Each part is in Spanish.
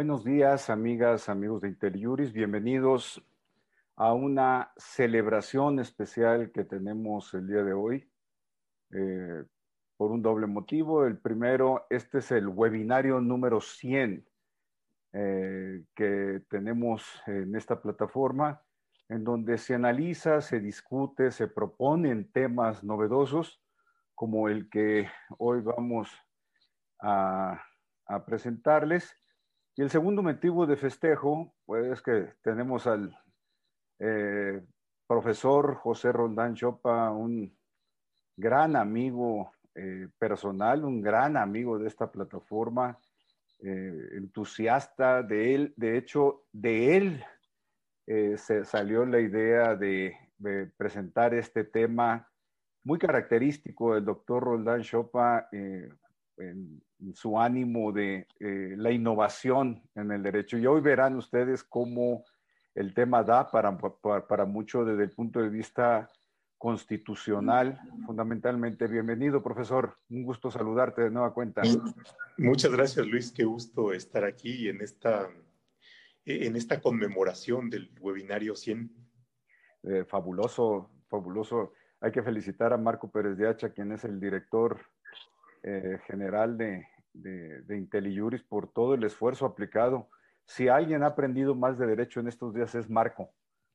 Buenos días, amigas, amigos de Interiuris. Bienvenidos a una celebración especial que tenemos el día de hoy eh, por un doble motivo. El primero, este es el webinario número 100 eh, que tenemos en esta plataforma, en donde se analiza, se discute, se proponen temas novedosos como el que hoy vamos a, a presentarles y el segundo motivo de festejo, pues es que tenemos al eh, profesor José Roldán Chopa, un gran amigo eh, personal, un gran amigo de esta plataforma, eh, entusiasta de él. De hecho, de él se salió la idea de, presentar este tema muy característico del doctor Roldán Chopa en, su ánimo de eh, la innovación en el derecho. Y hoy verán ustedes cómo el tema da para, para, para mucho desde el punto de vista constitucional, fundamentalmente. Bienvenido, profesor. Un gusto saludarte de nueva cuenta. Muchas gracias, Luis. Qué gusto estar aquí en esta, en esta conmemoración del webinario 100. Eh, fabuloso, fabuloso. Hay que felicitar a Marco Pérez de Hacha, quien es el director eh, general de, de, de IntelliJuris por todo el esfuerzo aplicado. Si alguien ha aprendido más de derecho en estos días es Marco,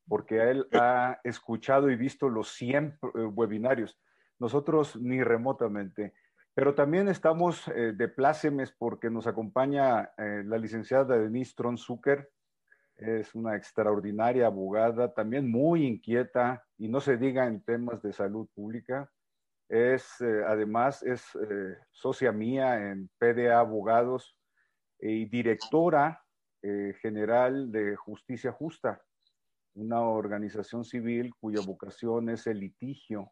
porque él ha escuchado y visto los 100 eh, webinarios. Nosotros ni remotamente. Pero también estamos eh, de plácemes porque nos acompaña eh, la licenciada Denise Tronzucker. Es una extraordinaria abogada, también muy inquieta y no se diga en temas de salud pública. Es, eh, además, es eh, socia mía en PDA Abogados y directora eh, general de Justicia Justa, una organización civil cuya vocación es el litigio,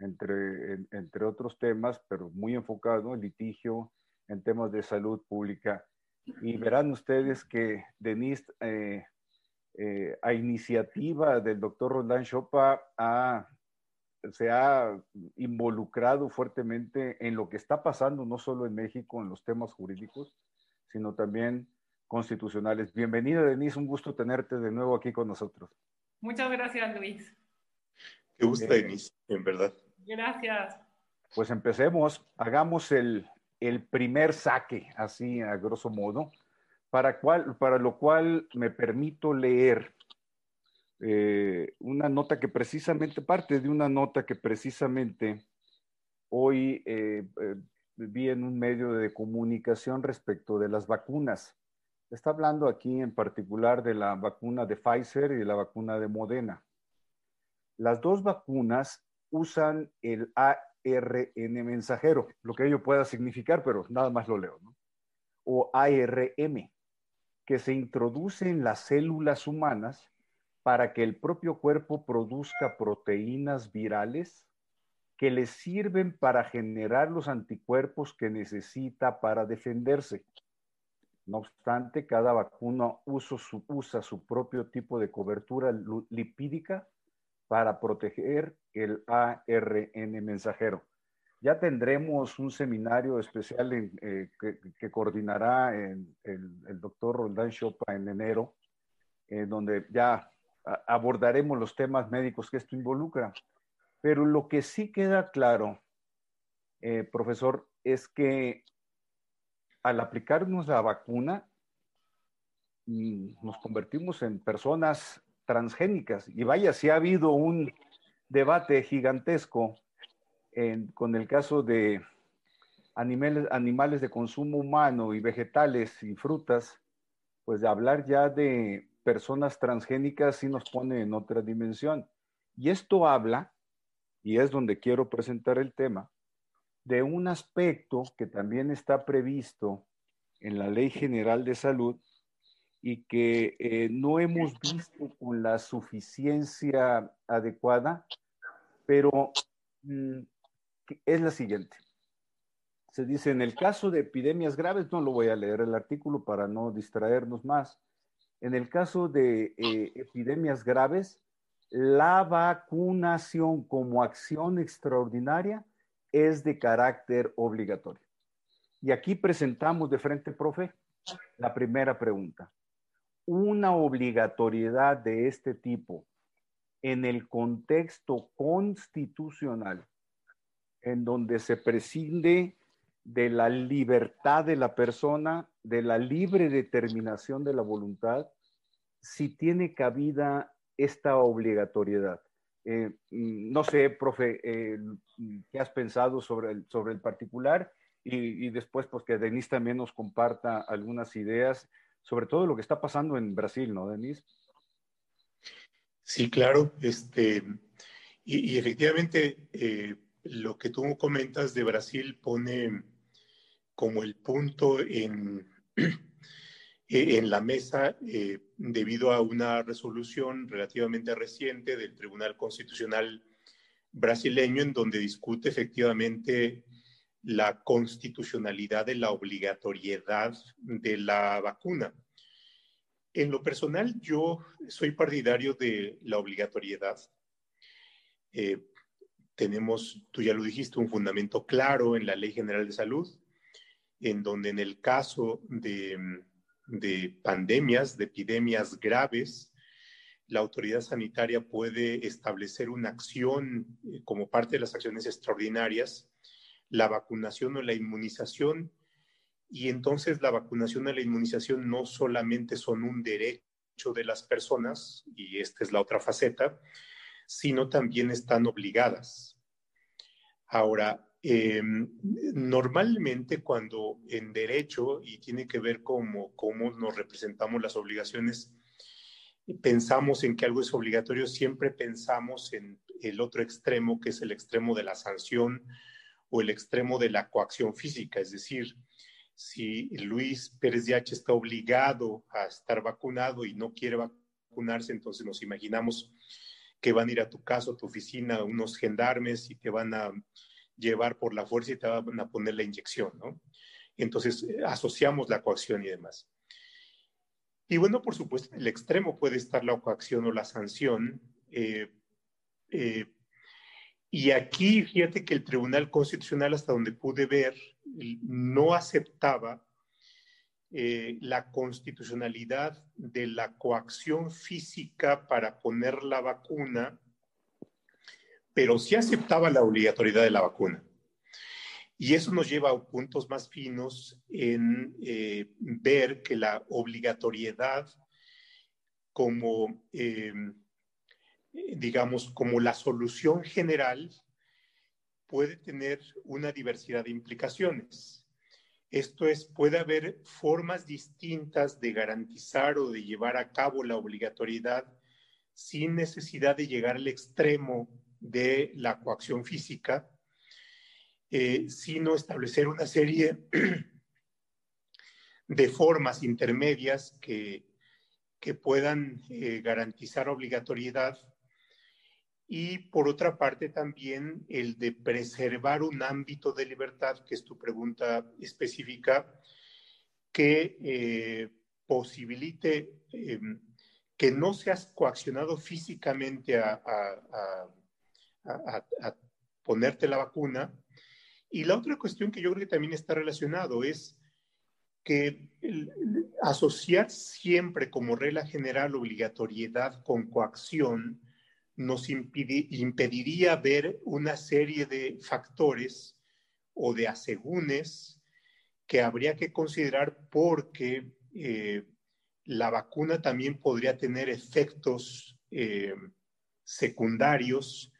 entre, entre otros temas, pero muy enfocado en litigio en temas de salud pública. Y verán ustedes que Denise, a iniciativa del doctor Roland Chopa, ha se ha involucrado fuertemente en lo que está pasando, no solo en México, en los temas jurídicos, sino también constitucionales. Bienvenida, Denise, un gusto tenerte de nuevo aquí con nosotros. Muchas gracias, Luis. Qué gusto, Denise, en verdad. Gracias. Pues empecemos, hagamos el, el primer saque, así a grosso modo, para, cual, para lo cual me permito leer eh, una nota que precisamente, parte de una nota que precisamente hoy eh, eh, vi en un medio de comunicación respecto de las vacunas. Está hablando aquí en particular de la vacuna de Pfizer y de la vacuna de Modena. Las dos vacunas usan el ARN mensajero, lo que ello pueda significar, pero nada más lo leo, ¿no? O ARM, que se introduce en las células humanas para que el propio cuerpo produzca proteínas virales que le sirven para generar los anticuerpos que necesita para defenderse. No obstante, cada vacuna usa su, propio tipo de cobertura lipídica para proteger el ARN mensajero. Ya tendremos un seminario especial eh, que, coordinará el, doctor Roldán Chopa en enero, en donde ya abordaremos los temas médicos que esto involucra. Pero lo que sí queda claro, eh, profesor, es que al aplicarnos la vacuna, nos convertimos en personas transgénicas. Y vaya, si ha habido un debate gigantesco con el caso de animales, animales de consumo humano y vegetales y frutas, pues de hablar ya de personas transgénicas sí nos pone en otra dimensión. Y esto habla, y es donde quiero presentar el tema, de un aspecto que también está previsto en la Ley General de Salud y que eh, no hemos visto con la suficiencia adecuada, pero mm, es la siguiente. Se dice, en el caso de epidemias graves, no lo voy a leer el artículo para no distraernos más, en el caso de eh, epidemias graves, la vacunación como acción extraordinaria es de carácter obligatorio. Y aquí presentamos de frente, profe, la primera pregunta. Una obligatoriedad de este tipo en el contexto constitucional, en donde se prescinde de la libertad de la persona, de la libre determinación de la voluntad, si tiene cabida esta obligatoriedad. Eh, mm, no sé, profe, eh, ¿qué has pensado sobre el, sobre el particular? Y, después, pues que Denise también nos comparta algunas ideas sobre todo lo que está pasando en Brasil, ¿no, Denise? Sí, claro. Este, y, efectivamente, eh, lo que tú comentas de Brasil pone como el punto en, en la mesa debido a una resolución relativamente reciente del Tribunal Constitucional brasileño en donde discute efectivamente la constitucionalidad de la obligatoriedad de la vacuna. En lo personal, yo soy partidario de la obligatoriedad. Eh, tenemos, tú ya lo dijiste, un fundamento claro en la Ley General de Salud, en donde en el caso de de pandemias, de epidemias graves, la autoridad sanitaria puede establecer una acción eh, como parte de las acciones extraordinarias, la vacunación o la inmunización, y entonces la vacunación o la inmunización no solamente son un derecho de las personas, y esta es la otra faceta, sino también están obligadas. Ahora, Em, normalmente cuando en derecho, y tiene que ver con cómo nos representamos las obligaciones, pensamos en que algo es obligatorio, siempre pensamos en el otro extremo, que es el extremo de la sanción o el extremo de la coacción física. Es decir, si Luis Pérez de H está obligado a estar vacunado y no quiere vacunarse, entonces nos imaginamos que van a ir a tu casa, a tu oficina, unos gendarmes y te van a llevar por la fuerza y te van a poner la inyección, ¿no? Entonces, eh, asociamos la coacción y demás. Y bueno, por supuesto, en el extremo puede estar la coacción o la sanción. Eh, eh, y aquí, fíjate que el Tribunal Constitucional, hasta donde pude ver, no aceptaba la constitucionalidad de la coacción física para poner la vacuna pero sí aceptaba la obligatoriedad de la vacuna. Y eso nos lleva a puntos más finos en eh, ver que la obligatoriedad como, em, digamos, como la solución general puede tener una diversidad de implicaciones. Esto es, puede haber formas distintas de garantizar o de llevar a cabo la obligatoriedad sin necesidad de llegar al extremo de la coacción física, eh, sino establecer una serie de formas intermedias que, que puedan eh, garantizar obligatoriedad y por otra parte también el de preservar un ámbito de libertad, que es tu pregunta específica, que eh, posibilite que no seas coaccionado físicamente a, ponerte la vacuna. Y la otra cuestión que yo creo que también está relacionado es que asociar siempre como regla general obligatoriedad con coacción nos impediría ver una serie de factores o de asegúnes que habría que considerar porque eh, la vacuna también podría tener efectos eh, secundarios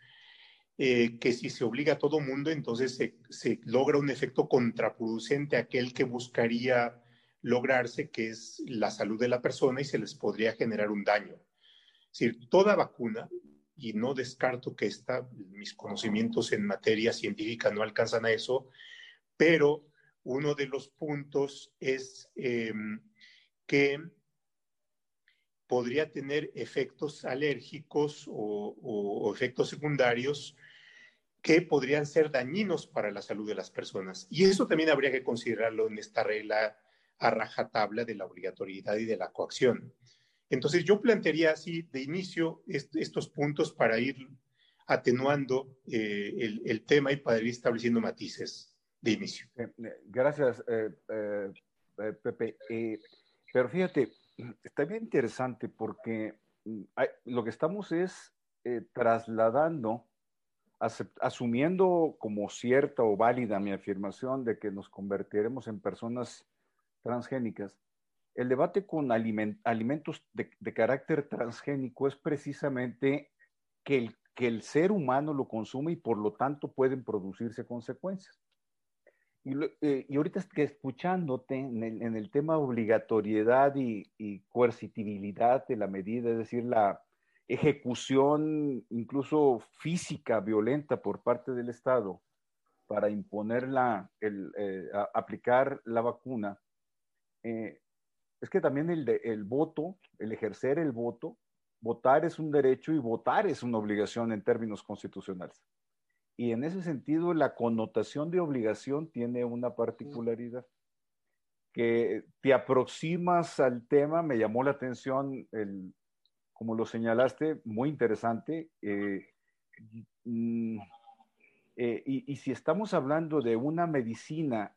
eh, que si se obliga a todo mundo, entonces se, logra un efecto contraproducente a aquel que buscaría lograrse, que es la salud de la persona y se les podría generar un daño. Es decir, toda vacuna, y no descarto que esta, mis conocimientos en materia científica no alcanzan a eso, pero uno de los puntos es em, que podría tener efectos alérgicos o, efectos secundarios que podrían ser dañinos para la salud de las personas. Y eso también habría que considerarlo en esta regla a rajatabla de la obligatoriedad y de la coacción. Entonces yo plantearía así de inicio estos puntos para ir atenuando eh, el, tema y para ir estableciendo matices de inicio. Eh, eh, gracias, eh, Pepe. Eh, pero fíjate, está bien interesante porque mm, lo que estamos es trasladando, asumiendo como cierta o válida mi afirmación de que nos convertiremos en personas transgénicas, el debate con alimentos de, carácter transgénico es precisamente que el, que el ser humano lo consume y por lo tanto pueden producirse consecuencias. Y, eh, ahorita que escuchándote en el, tema obligatoriedad y, y, coercitibilidad de la medida, es decir, la ejecución incluso física violenta por parte del Estado para imponer la, el, eh, aplicar la vacuna, eh, es que también el, el voto, el ejercer el voto, votar es un derecho y votar es una obligación en términos constitucionales. Y en ese sentido, la connotación de obligación tiene una particularidad. Que te aproximas al tema, me llamó la atención, el, como lo señalaste, muy interesante. Eh, mm, eh, y, si estamos hablando de una medicina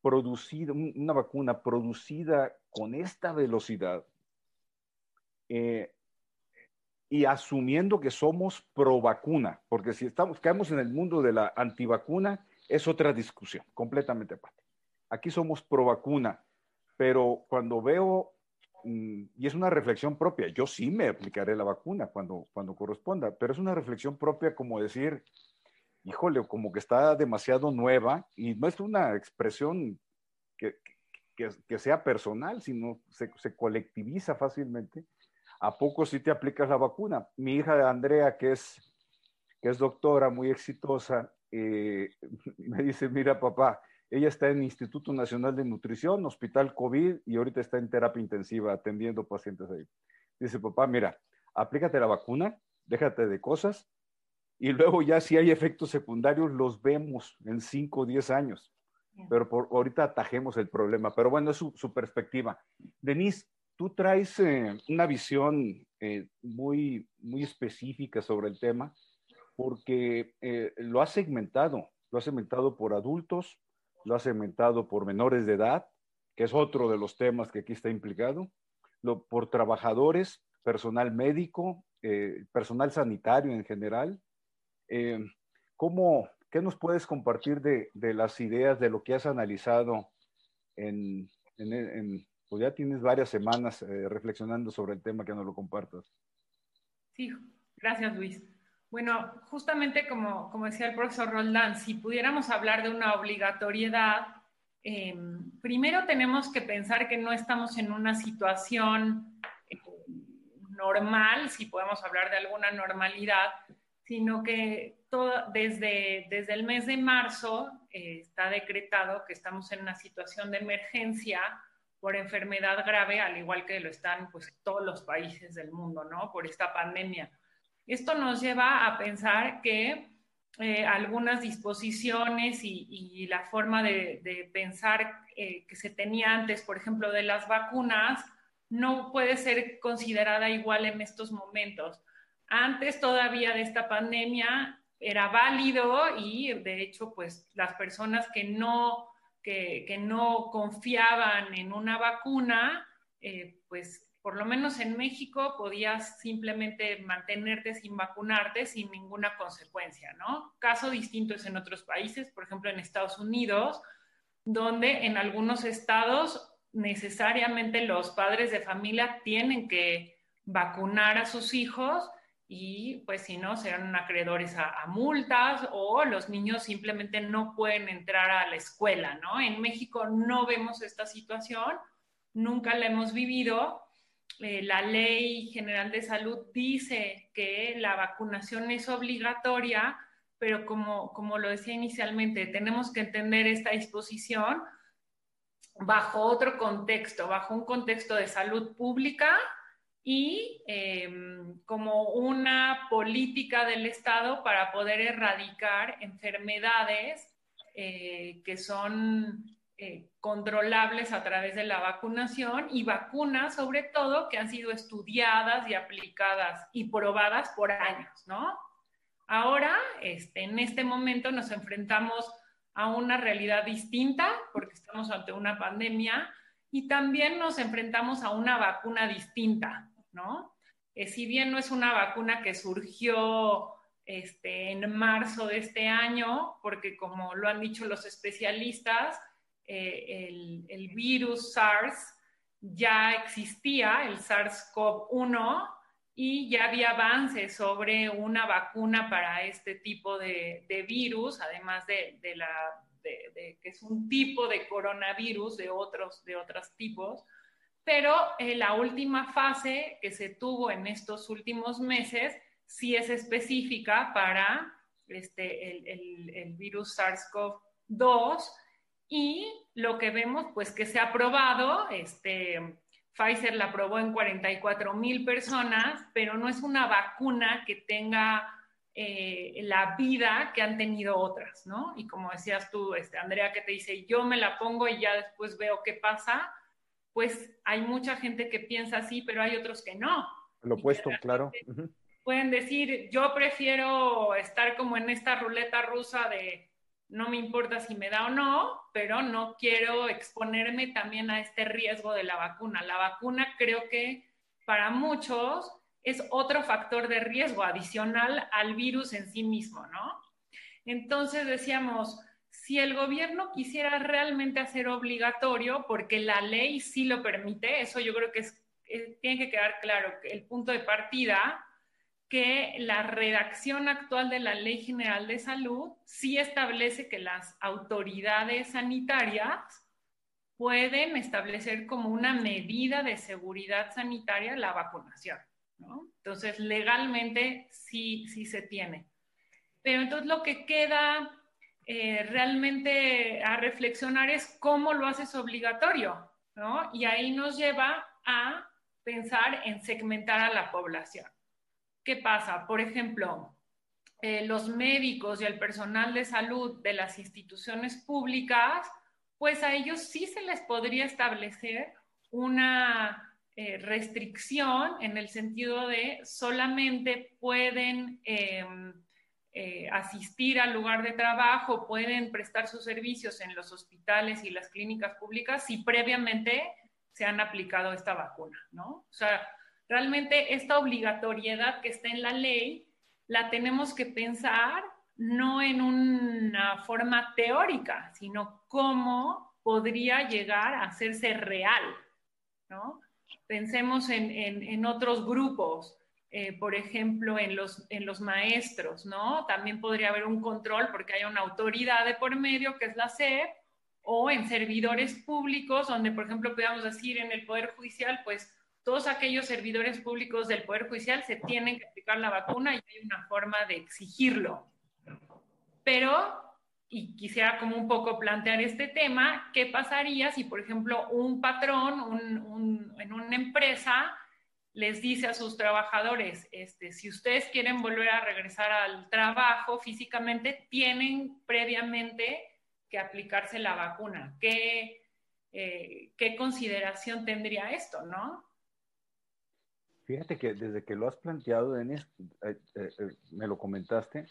producida, una vacuna producida con esta velocidad eh, y asumiendo que somos pro vacuna, porque si estamos, caemos en el mundo de la antivacuna, es otra discusión, completamente aparte. Aquí somos pro vacuna, pero cuando veo, y es una reflexión propia, yo sí me aplicaré la vacuna cuando, cuando corresponda, pero es una reflexión propia como decir, híjole, como que está demasiado nueva y no es una expresión que, que, sea personal, sino se, se, colectiviza fácilmente. ¿A poco si te aplicas la vacuna? Mi hija Andrea, que es, que es doctora, muy exitosa, eh, me dice, mira papá, ella está en Instituto Nacional de Nutrición, Hospital COVID, y ahorita está en terapia intensiva atendiendo pacientes ahí. Dice, papá, mira, aplícate la vacuna, déjate de cosas, y luego ya si hay efectos secundarios los vemos en 5 o 10 años. Pero por, ahorita atajemos el problema. Pero bueno, es su, perspectiva. Denise, tú traes eh, una visión eh, muy, muy específica sobre el tema porque eh, lo has segmentado. Lo has segmentado por adultos, lo has segmentado por menores de edad, que es otro de los temas que aquí está implicado, lo, por trabajadores, personal médico, personal sanitario en general, eh, ¿cómo, ¿Qué nos puedes compartir de, de, las ideas, de lo que has analizado en, en, pues ya tienes varias semanas eh, reflexionando sobre el tema que nos lo compartas? Sí, gracias Luis. Bueno, justamente como, decía el profesor Roldán, si pudiéramos hablar de una obligatoriedad, em, primero tenemos que pensar que no estamos en una situación eh, normal, si podemos hablar de alguna normalidad, sino que desde el mes de marzo eh, está decretado que estamos en una situación de emergencia por enfermedad grave, al igual que lo están pues, todos los países del mundo, ¿no? Por esta pandemia. Esto nos lleva a pensar que eh, algunas disposiciones y, la forma de, de pensar eh, que se tenía antes, por ejemplo, de las vacunas, no puede ser considerada igual en estos momentos. Antes todavía de esta pandemia era válido y de hecho pues las personas que no, que, no confiaban en una vacuna, eh, pues por lo menos en México podías simplemente mantenerte sin vacunarte sin ninguna consecuencia, ¿no? Caso distinto es en otros países, por ejemplo en Estados Unidos, donde en algunos estados necesariamente los padres de familia tienen que vacunar a sus hijos y pues si no, serán acreedores a, multas o los niños simplemente no pueden entrar a la escuela, ¿no? En México no vemos esta situación, nunca la hemos vivido. Eh, la ley general de salud dice que la vacunación es obligatoria, pero como, como lo decía inicialmente, tenemos que entender esta disposición bajo otro contexto, bajo un contexto de salud pública y em, como una política del Estado para poder erradicar enfermedades eh, que son eh, controlables a través de la vacunación y vacunas sobre todo que han sido estudiadas y aplicadas y probadas por años, ¿no? Ahora, este, en este momento nos enfrentamos a una realidad distinta, porque estamos ante una pandemia, y también nos enfrentamos a una vacuna distinta, ¿no? Eh, si bien no es una vacuna que surgió este, en marzo de este año, porque como lo han dicho los especialistas, eh, el, el, virus SARS ya existía, el SARS-CoV-1, y ya había avances sobre una vacuna para este tipo de, de virus, además de, de la, que es un tipo de coronavirus de otros, de otros tipos. Pero eh, la última fase que se tuvo en estos últimos meses sí es específica para este, el, el, el virus SARS-CoV-2 y lo que vemos, pues que se ha probado, este, Pfizer la probó en 44 mil personas, pero no es una vacuna que tenga eh, la vida que han tenido otras, ¿no? Y como decías tú, este, Andrea, que te dice, yo me la pongo y ya después veo qué pasa, pues hay mucha gente que piensa así, pero hay otros que no. Lo opuesto, claro. Pueden decir, yo prefiero estar como en esta ruleta rusa de no me importa si me da o no, pero no quiero exponerme también a este riesgo de la vacuna. La vacuna creo que para muchos es otro factor de riesgo adicional al virus en sí mismo, ¿no? Entonces decíamos, si el gobierno quisiera realmente hacer obligatorio, porque la ley sí lo permite, eso yo creo que es, tiene que quedar claro, el punto de partida que la redacción actual de la Ley General de Salud sí establece que las autoridades sanitarias pueden establecer como una medida de seguridad sanitaria la vacunación. Entonces, legalmente sí, sí se tiene. Pero entonces lo que queda eh, realmente a reflexionar es cómo lo haces obligatorio, ¿no? Y ahí nos lleva a pensar en segmentar a la población. ¿Qué pasa? Por ejemplo, eh, los médicos y el personal de salud de las instituciones públicas, pues a ellos sí se les podría establecer una eh, restricción en el sentido de solamente pueden em, eh, asistir al lugar de trabajo, pueden prestar sus servicios en los hospitales y las clínicas públicas si previamente se han aplicado esta vacuna, ¿no? O sea, Realmente esta obligatoriedad que está en la ley la tenemos que pensar no en una forma teórica, sino cómo podría llegar a hacerse real, ¿no? Pensemos en, otros grupos, eh, por ejemplo, en los, en los maestros, ¿no? También podría haber un control porque hay una autoridad de por medio, que es la SEP, o en servidores públicos, donde, por ejemplo, podamos decir en el Poder Judicial, pues todos aquellos servidores públicos del Poder Judicial se tienen que aplicar la vacuna y hay una forma de exigirlo. Pero, y quisiera como un poco plantear este tema, ¿qué pasaría si, por ejemplo, un patrón en una empresa les dice a sus trabajadores, este, si ustedes quieren volver a regresar al trabajo físicamente, tienen previamente que aplicarse la vacuna? ¿Qué, eh, ¿qué consideración tendría esto, no? Fíjate que desde que lo has planteado, Denis, eh, eh, eh, me lo comentaste,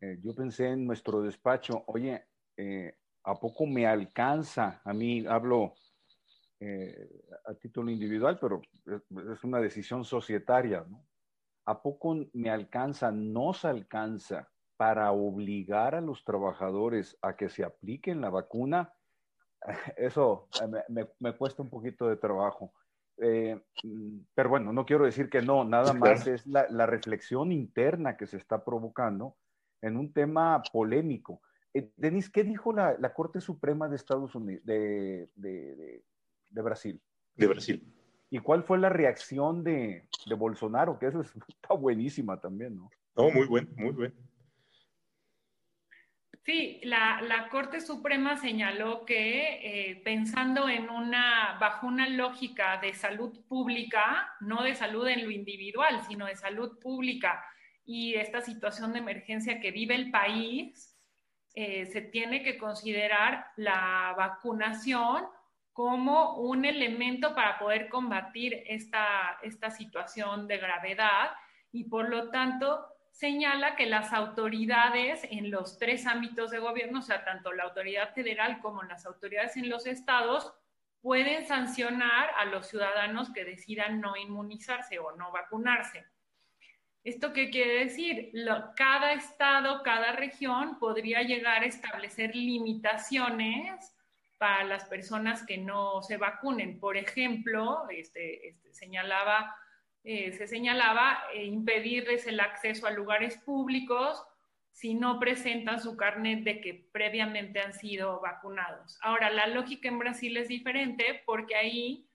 yo pensé en nuestro despacho, oye, ¿a poco me alcanza? A mí hablo a título individual, pero es, una decisión societaria, ¿no? ¿A poco me alcanza, nos alcanza para obligar a los trabajadores a que se apliquen la vacuna? Eso me cuesta un poquito de trabajo. Eh, mm, pero bueno, no quiero decir que no, nada más es la, reflexión interna que se está provocando en un tema polémico. Eh, Denis, ¿qué dijo la, Corte Suprema de Estados Unidos, de, Brasil? De Brasil. ¿Y cuál fue la reacción de, Bolsonaro? Que eso está buenísima también, ¿no? No, muy bueno, muy bueno. Sí, la, Corte Suprema señaló que eh, pensando en una, bajo una lógica de salud pública, no de salud en lo individual, sino de salud pública y esta situación de emergencia que vive el país, eh, se tiene que considerar la vacunación como un elemento para poder combatir esta, esta situación de gravedad y por lo tanto señala que las autoridades en los tres ámbitos de gobierno, o sea, tanto la autoridad federal como las autoridades en los estados, pueden sancionar a los ciudadanos que decidan no inmunizarse o no vacunarse. ¿Esto qué quiere decir? cada estado, cada región podría llegar a establecer limitaciones para las personas que no se vacunen. Por ejemplo, este, este señalaba eh, se señalaba eh, impedirles el acceso a lugares públicos si no presentan su carnet de que previamente han sido vacunados. Ahora, la lógica en Brasil es diferente porque ahí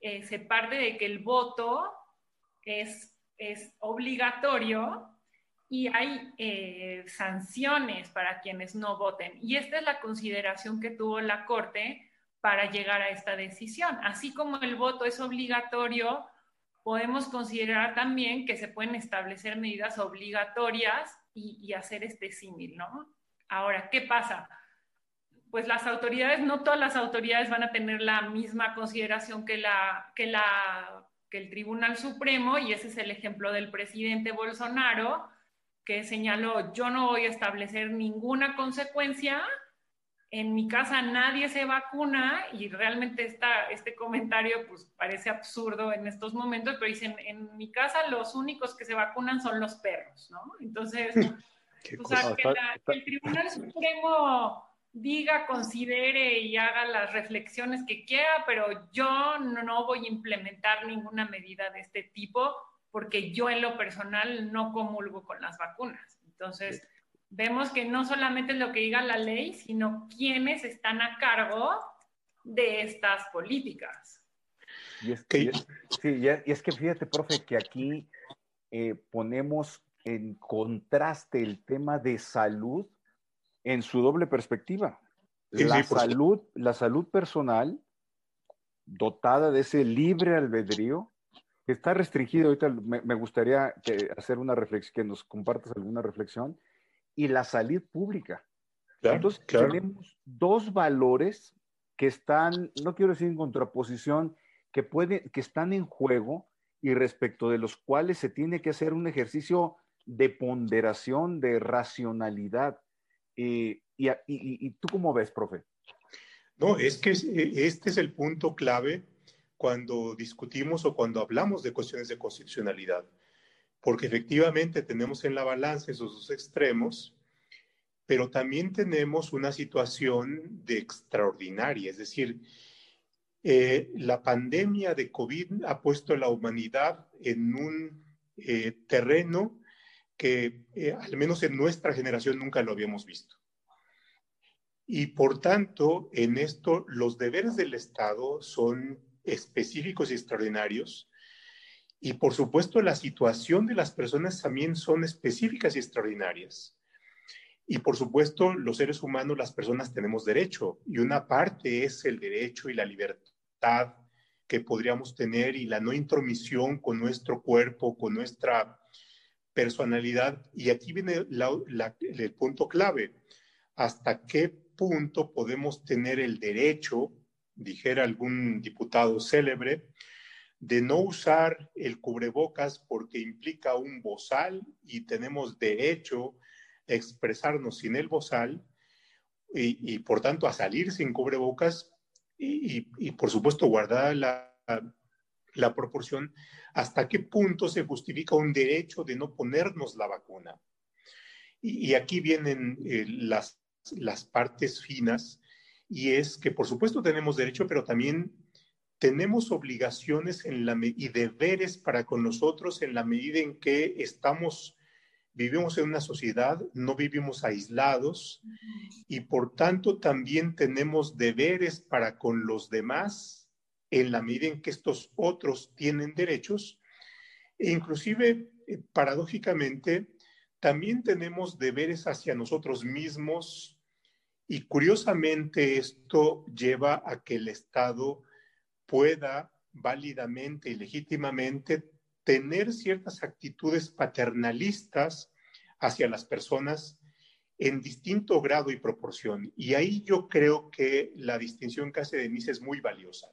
eh, se parte de que el voto es, es obligatorio y hay sanciones para quienes no voten. Y esta es la consideración que tuvo la Corte para llegar a esta decisión. Así como el voto es obligatorio podemos considerar también que se pueden establecer medidas obligatorias y, hacer este símil, ¿no? Ahora, ¿qué pasa? Pues las autoridades, no todas las autoridades van a tener la misma consideración que, la, que, la, que el Tribunal Supremo, y ese es el ejemplo del presidente Bolsonaro, que señaló, yo no voy a establecer ninguna consecuencia en mi casa nadie se vacuna y realmente esta, este comentario pues parece absurdo en estos momentos, pero dicen, en mi casa los únicos que se vacunan son los perros, ¿no? Entonces, o sea, que, el Tribunal Supremo diga, considere y haga las reflexiones que quiera, pero yo no voy a implementar ninguna medida de este tipo porque yo en lo personal no comulgo con las vacunas. Entonces, vemos que no solamente es lo que diga la ley, sino quiénes están a cargo de estas políticas. Y es que, sí, y es que fíjate, profe, que aquí eh, ponemos en contraste el tema de salud en su doble perspectiva. la, salud, la salud personal, dotada de ese libre albedrío, que está restringido. Ahorita me, me gustaría que hacer una reflexión, que nos compartas alguna reflexión y la salud pública. Entonces, tenemos dos valores que están, no quiero decir en contraposición, que, puede, que están en juego y respecto de los cuales se tiene que hacer un ejercicio de ponderación, de racionalidad. Eh, y, y, tú cómo ves, profe? No, es que este es el punto clave cuando discutimos o cuando hablamos de cuestiones de constitucionalidad porque efectivamente tenemos en la balanza esos dos extremos, pero también tenemos una situación de extraordinaria, es decir, eh, la pandemia de COVID ha puesto a la humanidad en un eh, terreno que eh, al menos en nuestra generación nunca lo habíamos visto. Y por tanto, en esto los deberes del Estado son específicos y extraordinarios y por supuesto, la situación de las personas también son específicas y extraordinarias. Y por supuesto, los seres humanos, las personas tenemos derecho. Y una parte es el derecho y la libertad que podríamos tener y la no intromisión con nuestro cuerpo, con nuestra personalidad. Y aquí viene el punto clave. ¿Hasta qué punto podemos tener el derecho, dijera algún diputado célebre, de no usar el cubrebocas porque implica un bozal y tenemos derecho a expresarnos sin el bozal y, por tanto a salir sin cubrebocas y, por supuesto guardar la, la, proporción, hasta qué punto se justifica un derecho de no ponernos la vacuna. Y, aquí vienen eh, las, las partes finas y es que por supuesto tenemos derecho, pero también tenemos obligaciones en la, y deberes para con nosotros en la medida en que estamos, vivimos en una sociedad, no vivimos aislados y por tanto también tenemos deberes para con los demás en la medida en que estos otros tienen derechos. E inclusive, eh, paradójicamente, también tenemos deberes hacia nosotros mismos y curiosamente esto lleva a que el Estado pueda válidamente y legítimamente tener ciertas actitudes paternalistas hacia las personas en distinto grado y proporción. Y ahí yo creo que la distinción que hace Denise es muy valiosa.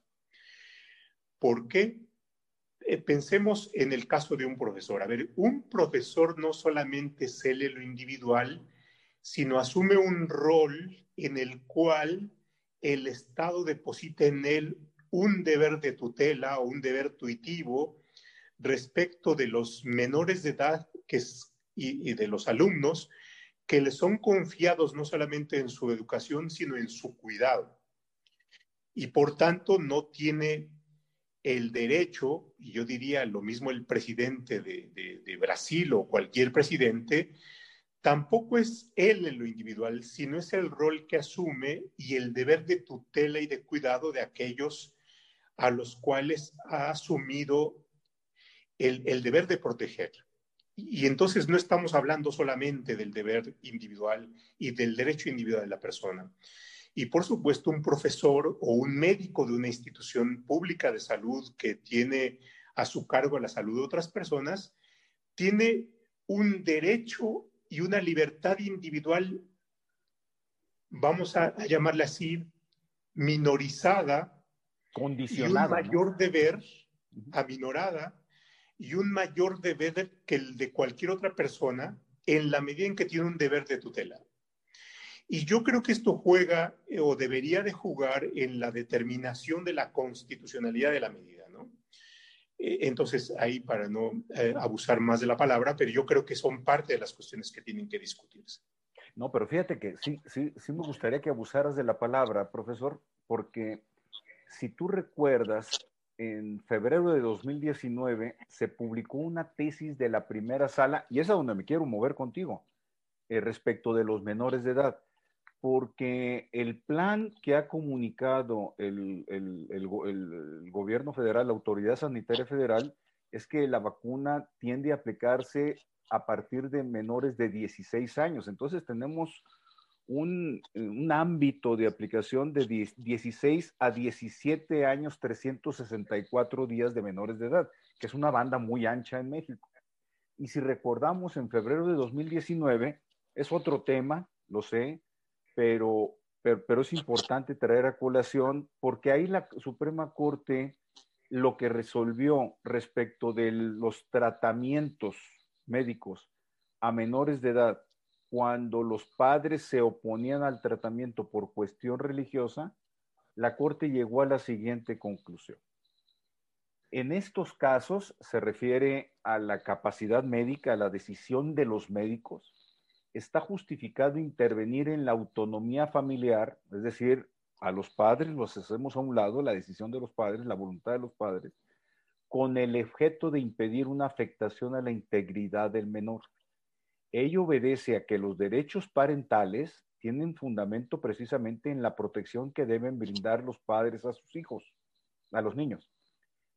¿Por qué? eh, pensemos en el caso de un profesor. A ver, un profesor no solamente cele lo individual, sino asume un rol en el cual el Estado deposita en él un deber de tutela o un deber tuitivo respecto de los menores de edad que y, de los alumnos que le son confiados no solamente en su educación, sino en su cuidado. Y por tanto no tiene el derecho, y yo diría lo mismo el presidente de, de Brasil o cualquier presidente, tampoco es él en lo individual, sino es el rol que asume y el deber de tutela y de cuidado de aquellos a los cuales ha asumido el, deber de proteger. Y entonces no estamos hablando solamente del deber individual y del derecho individual de la persona. Y por supuesto, un profesor o un médico de una institución pública de salud que tiene a su cargo la salud de otras personas, tiene un derecho y una libertad individual, vamos a, llamarla así, minorizada, condicionada. Y un mayor deber, aminorada, y un mayor deber que el de cualquier otra persona en la medida en que tiene un deber de tutela. Y yo creo que esto juega eh, o debería de jugar en la determinación de la constitucionalidad de la medida, ¿no? Eh, entonces, ahí para no eh, abusar más de la palabra, pero yo creo que son parte de las cuestiones que tienen que discutirse. No, pero fíjate que sí, sí, sí me gustaría que abusaras de la palabra, profesor, porque si tú recuerdas, en febrero de 2019 se publicó una tesis de la primera sala, y es a donde me quiero mover contigo, eh, respecto de los menores de edad, porque el plan que ha comunicado el, gobierno federal, la autoridad sanitaria federal, es que la vacuna tiende a aplicarse a partir de menores de 16 años. Entonces tenemos un, ámbito de aplicación de 16 a 17 años, 364 días de menores de edad, que es una banda muy ancha en México. Y si recordamos, en febrero de 2019, es otro tema, lo sé, pero, pero, pero es importante traer a colación porque ahí la Suprema Corte lo que resolvió respecto de los tratamientos médicos a menores de edad cuando los padres se oponían al tratamiento por cuestión religiosa, la Corte llegó a la siguiente conclusión. En estos casos se refiere a la capacidad médica, a la decisión de los médicos. Está justificado intervenir en la autonomía familiar, es decir, a los padres los hacemos a un lado, la decisión de los padres, la voluntad de los padres, con el objeto de impedir una afectación a la integridad del menor. Ello obedece a que los derechos parentales tienen fundamento precisamente en la protección que deben brindar los padres a sus hijos, a los niños.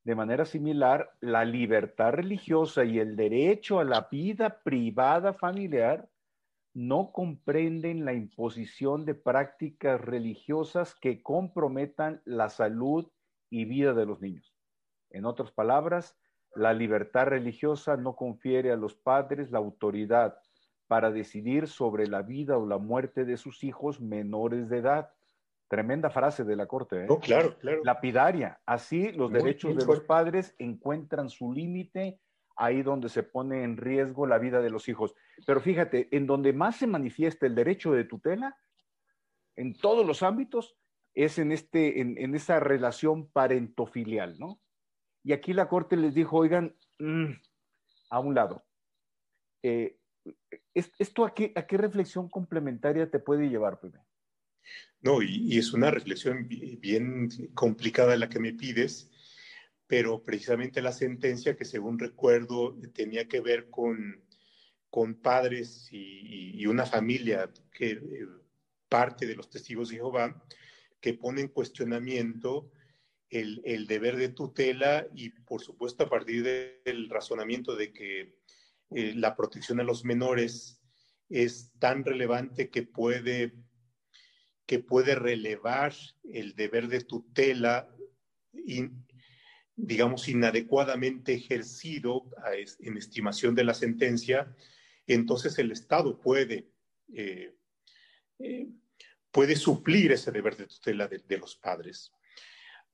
De manera similar, la libertad religiosa y el derecho a la vida privada familiar no comprenden la imposición de prácticas religiosas que comprometan la salud y vida de los niños. En otras palabras, la libertad religiosa no confiere a los padres la autoridad para decidir sobre la vida o la muerte de sus hijos menores de edad. Tremenda frase de la Corte. ¿eh? No, claro, claro. Lapidaria. Así los derechos de los padres encuentran su límite ahí donde se pone en riesgo la vida de los hijos. Pero fíjate, en donde más se manifiesta el derecho de tutela, en todos los ámbitos, es en, este, en, esa relación parentofilial, ¿no? Y aquí la Corte les dijo, oigan, mm, a un lado, eh, ¿esto a qué, reflexión complementaria te puede llevar, Pepe? No, y, es una reflexión bien complicada la que me pides, pero precisamente la sentencia que según recuerdo tenía que ver con, padres y, una familia que eh, parte de los testigos de Jehová que ponen en cuestionamiento el, deber de tutela y por supuesto a partir del razonamiento de que eh, la protección a los menores es tan relevante que puede, que puede relevar el deber de tutela, digamos, inadecuadamente ejercido en estimación de la sentencia, entonces el Estado puede, eh, eh, puede suplir ese deber de tutela de los padres.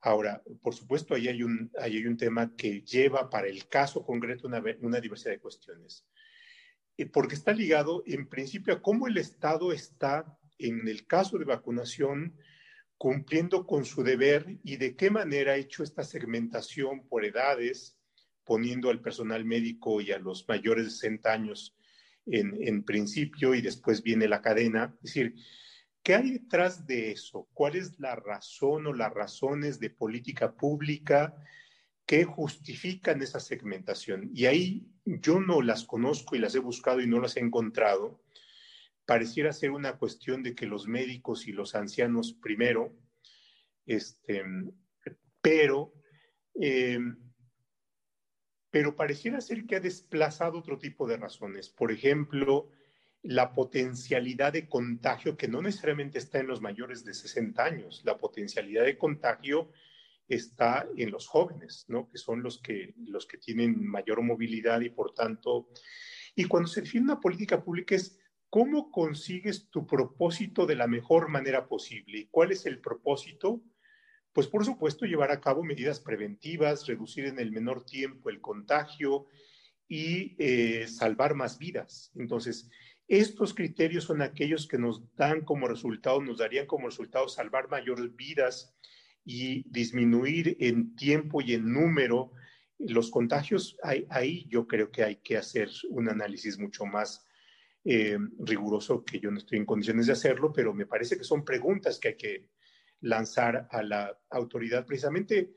Ahora, por supuesto, ahí hay un, ahí hay un tema que lleva para el caso concreto una, una diversidad de cuestiones, eh, porque está ligado en principio a cómo el Estado está, en el caso de vacunación, cumpliendo con su deber y de qué manera ha hecho esta segmentación por edades, poniendo al personal médico y a los mayores de 60 años en, en principio y después viene la cadena. Es decir, ¿qué hay detrás de eso? ¿Cuál es la razón o las razones de política pública que justifican esa segmentación? Y ahí yo no las conozco y las he buscado y no las he encontrado pareciera ser una cuestión de que los médicos y los ancianos primero, este, pero, eh, pero pareciera ser que ha desplazado otro tipo de razones. Por ejemplo, la potencialidad de contagio, que no necesariamente está en los mayores de 60 años, la potencialidad de contagio está en los jóvenes, ¿no? que son los que, los que tienen mayor movilidad y por tanto, y cuando se define una política pública es ¿Cómo consigues tu propósito de la mejor manera posible? ¿Y cuál es el propósito? Pues por supuesto llevar a cabo medidas preventivas, reducir en el menor tiempo el contagio y eh, salvar más vidas. Entonces, estos criterios son aquellos que nos dan como resultado, nos darían como resultado salvar mayores vidas y disminuir en tiempo y en número los contagios. Ahí, ahí yo creo que hay que hacer un análisis mucho más eh, riguroso que yo no estoy en condiciones de hacerlo, pero me parece que son preguntas que hay que lanzar a la autoridad precisamente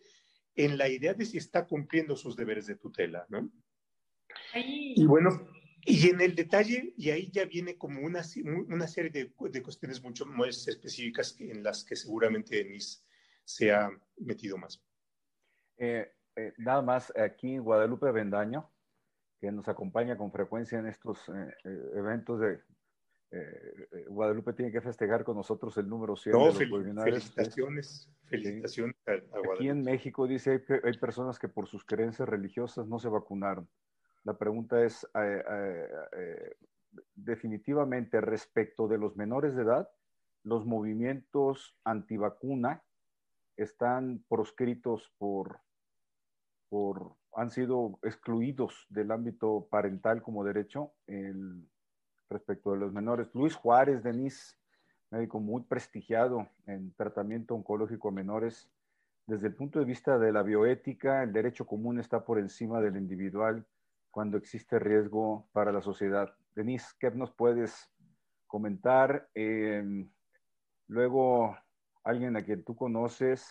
en la idea de si está cumpliendo sus deberes de tutela, ¿no? Y bueno, y en el detalle, y ahí ya viene como una, una serie de, de cuestiones mucho más específicas en las que seguramente Denise se ha metido más. Eh, eh, nada más, aquí en Guadalupe Vendaño, que nos acompaña con frecuencia en estos eh, eh, eventos de eh, Guadalupe tiene que festejar con nosotros el número 100 de los Felicitaciones, felicitaciones a, Guadalupe. Aquí en México dice hay, hay, personas que por sus creencias religiosas no se vacunaron. La pregunta es, definitivamente respecto de los menores de edad, los movimientos antivacuna están proscritos por, por han sido excluidos del ámbito parental como derecho el, respecto de los menores. Luis Juárez, Denis, médico muy prestigiado en tratamiento oncológico a menores. Desde el punto de vista de la bioética, el derecho común está por encima del individual cuando existe riesgo para la sociedad. Denise, ¿qué nos puedes comentar? Eh, luego, alguien a quien tú conoces,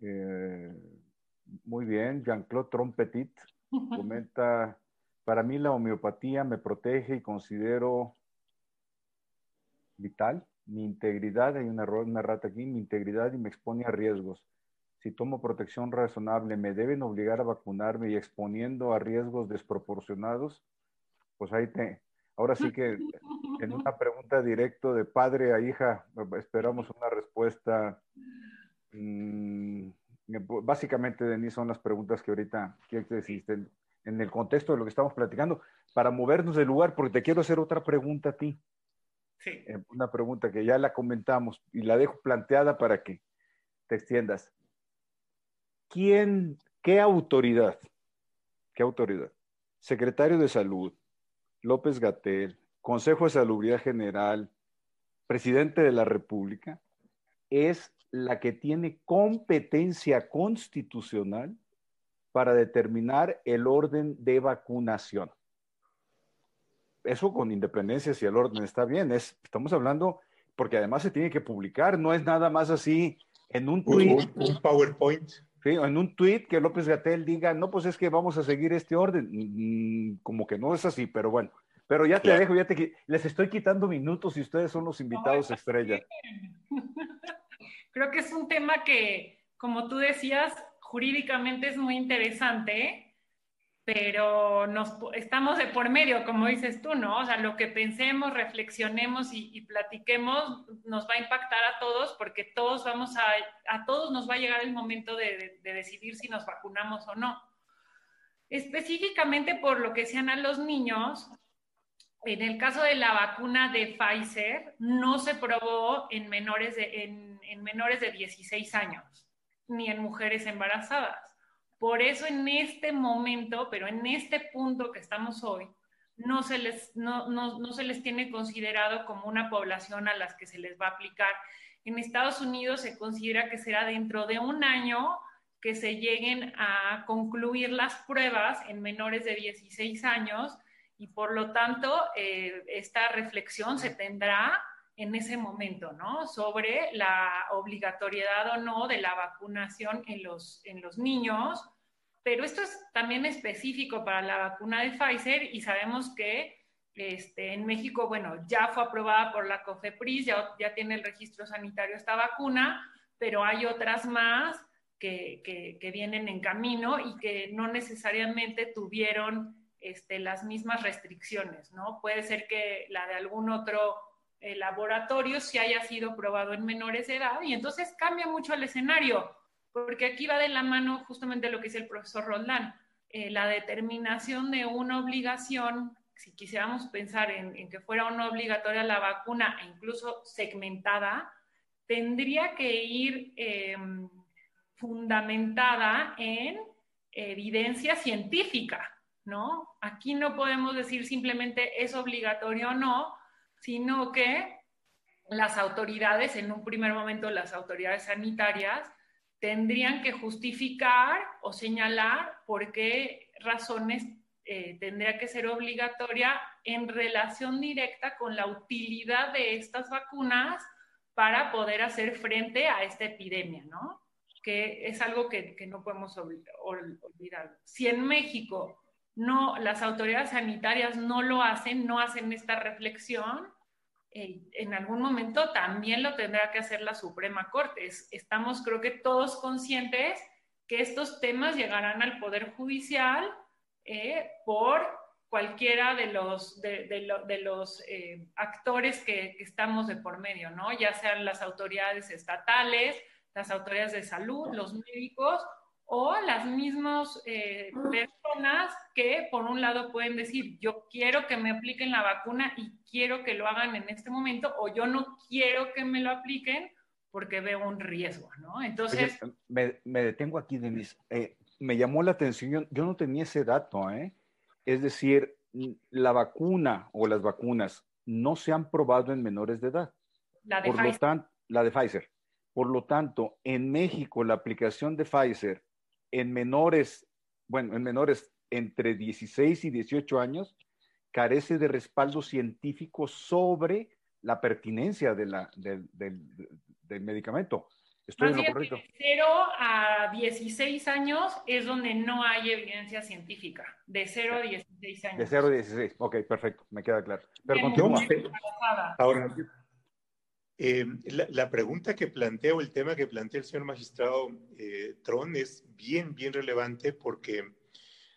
eh, muy bien, Jean-Claude Trompetit comenta, para mí la homeopatía me protege y considero vital. Mi integridad, hay un error, una rata aquí, mi integridad y me expone a riesgos. Si tomo protección razonable, me deben obligar a vacunarme y exponiendo a riesgos desproporcionados, pues ahí te, ahora sí que en una pregunta directa de padre a hija, esperamos una respuesta mmm, básicamente, Denis, son las preguntas que ahorita existen en el contexto de lo que estamos platicando, para movernos del lugar, porque te quiero hacer otra pregunta a ti. Sí. Eh, una pregunta que ya la comentamos y la dejo planteada para que te extiendas. ¿Quién, qué autoridad, qué autoridad? Secretario de Salud, López Gatel, Consejo de Salubridad General, Presidente de la República, es la que tiene competencia constitucional para determinar el orden de vacunación. Eso con independencia si el orden está bien, es, estamos hablando, porque además se tiene que publicar, no es nada más así en un tweet. Un, PowerPoint. Sí, en un tweet que López Gatel diga, no, pues es que vamos a seguir este orden. Mm, como que no es así, pero bueno. Pero ya te dejo, ya te les estoy quitando minutos y ustedes son los invitados estrella. Creo que es un tema que, como tú decías, jurídicamente es muy interesante, pero nos, estamos de por medio, como dices tú, ¿no? O sea, lo que pensemos, reflexionemos y, platiquemos nos va a impactar a todos porque todos vamos a, a todos nos va a llegar el momento de, de decidir si nos vacunamos o no. Específicamente por lo que sean a los niños, en el caso de la vacuna de Pfizer, no se probó en menores de, en, menores de 16 años. ni en mujeres embarazadas. Por eso en este momento, pero en este punto que estamos hoy, no se les, no, no, se les tiene considerado como una población a las que se les va a aplicar. En Estados Unidos se considera que será dentro de un año que se lleguen a concluir las pruebas en menores de 16 años y por lo tanto eh, esta reflexión se tendrá en ese momento, ¿no? Sobre la obligatoriedad o no de la vacunación en los, en los niños, pero esto es también específico para la vacuna de Pfizer y sabemos que este, en México, bueno, ya fue aprobada por la COFEPRIS, ya, ya tiene el registro sanitario esta vacuna, pero hay otras más que, que, vienen en camino y que no necesariamente tuvieron este, las mismas restricciones, ¿no? Puede ser que la de algún otro el laboratorio si haya sido probado en menores de edad y entonces cambia mucho el escenario, porque aquí va de la mano justamente lo que dice el profesor Roldán, eh, la determinación de una obligación, si quisiéramos pensar en, que fuera una obligatoria la vacuna e incluso segmentada, tendría que ir em, fundamentada en evidencia científica, ¿no? Aquí no podemos decir simplemente es obligatorio o no, sino que las autoridades, en un primer momento las autoridades sanitarias, tendrían que justificar o señalar por qué razones eh, tendría que ser obligatoria en relación directa con la utilidad de estas vacunas para poder hacer frente a esta epidemia, ¿no? Que es algo que, que no podemos olvidar. Si en México no, las autoridades sanitarias no lo hacen, no hacen esta reflexión, eh, en algún momento también lo tendrá que hacer la Suprema Corte. estamos, creo que todos conscientes que estos temas llegarán al Poder Judicial eh, por cualquiera de los, de, los eh, actores que, que, estamos de por medio, ¿no? Ya sean las autoridades estatales, las autoridades de salud, los médicos o las mismas eh, personas que por un lado pueden decir, yo quiero que me apliquen la vacuna y quiero que lo hagan en este momento, o yo no quiero que me lo apliquen porque veo un riesgo, ¿no? Entonces... me, detengo aquí, Denise. Eh, me llamó la atención, yo, no tenía ese dato, ¿eh? Es decir, la vacuna o las vacunas no se han probado en menores de edad. La de Pfizer. tanto, la de Pfizer. Por lo tanto, en México la aplicación de Pfizer en menores, bueno, en menores entre 16 y 18 años, carece de respaldo científico sobre la pertinencia de la, del, del, medicamento. Estoy en lo correcto. De 0 a 16 años es donde no hay evidencia científica. De 0 a 16 años. De 0 a 16. Ok, perfecto, me queda claro. Pero continúa. Ahora, eh, la, pregunta que plantea o el tema que plantea el señor magistrado eh, Tron es bien, bien relevante porque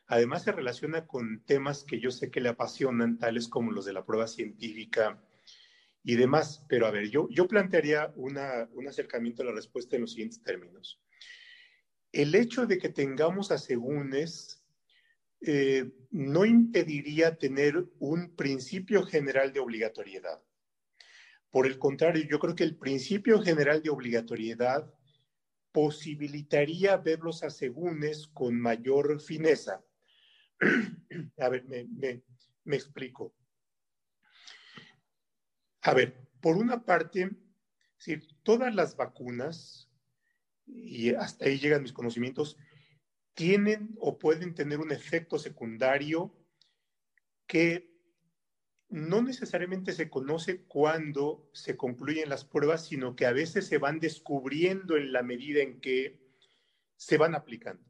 además se relaciona con temas que yo sé que le apasionan, tales como los de la prueba científica y demás. Pero a ver, yo, yo plantearía un acercamiento a la respuesta en los siguientes términos. El hecho de que tengamos asegúnes eh, no impediría tener un principio general de obligatoriedad. Por el contrario, yo creo que el principio general de obligatoriedad posibilitaría ver los asegúnes con mayor fineza. A ver, me, explico. A ver, por una parte, todas las vacunas, y hasta ahí llegan mis conocimientos, tienen o pueden tener un efecto secundario que no necesariamente se conoce cuándo se concluyen las pruebas, sino que a veces se van descubriendo en la medida en que se van aplicando.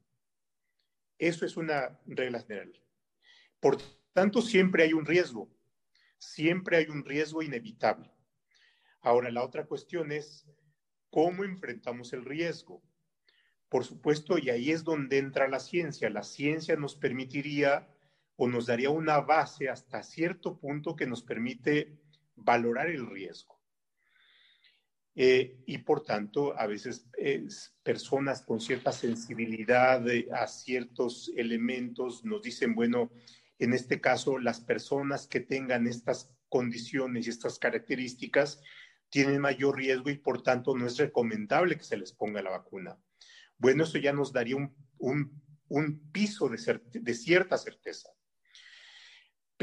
Eso es una regla general. Por tanto, siempre hay un riesgo, siempre hay un riesgo inevitable. Ahora, la otra cuestión es cómo enfrentamos el riesgo. Por supuesto, y ahí es donde entra la ciencia. La ciencia nos permitiría o nos daría una base hasta cierto punto que nos permite valorar el riesgo. Eh, y por tanto, a veces personas con cierta sensibilidad a ciertos elementos nos dicen, bueno, en este caso, las personas que tengan estas condiciones y estas características tienen mayor riesgo y por tanto no es recomendable que se les ponga la vacuna. bueno, eso ya nos daría un, un, piso de, de cierta certeza.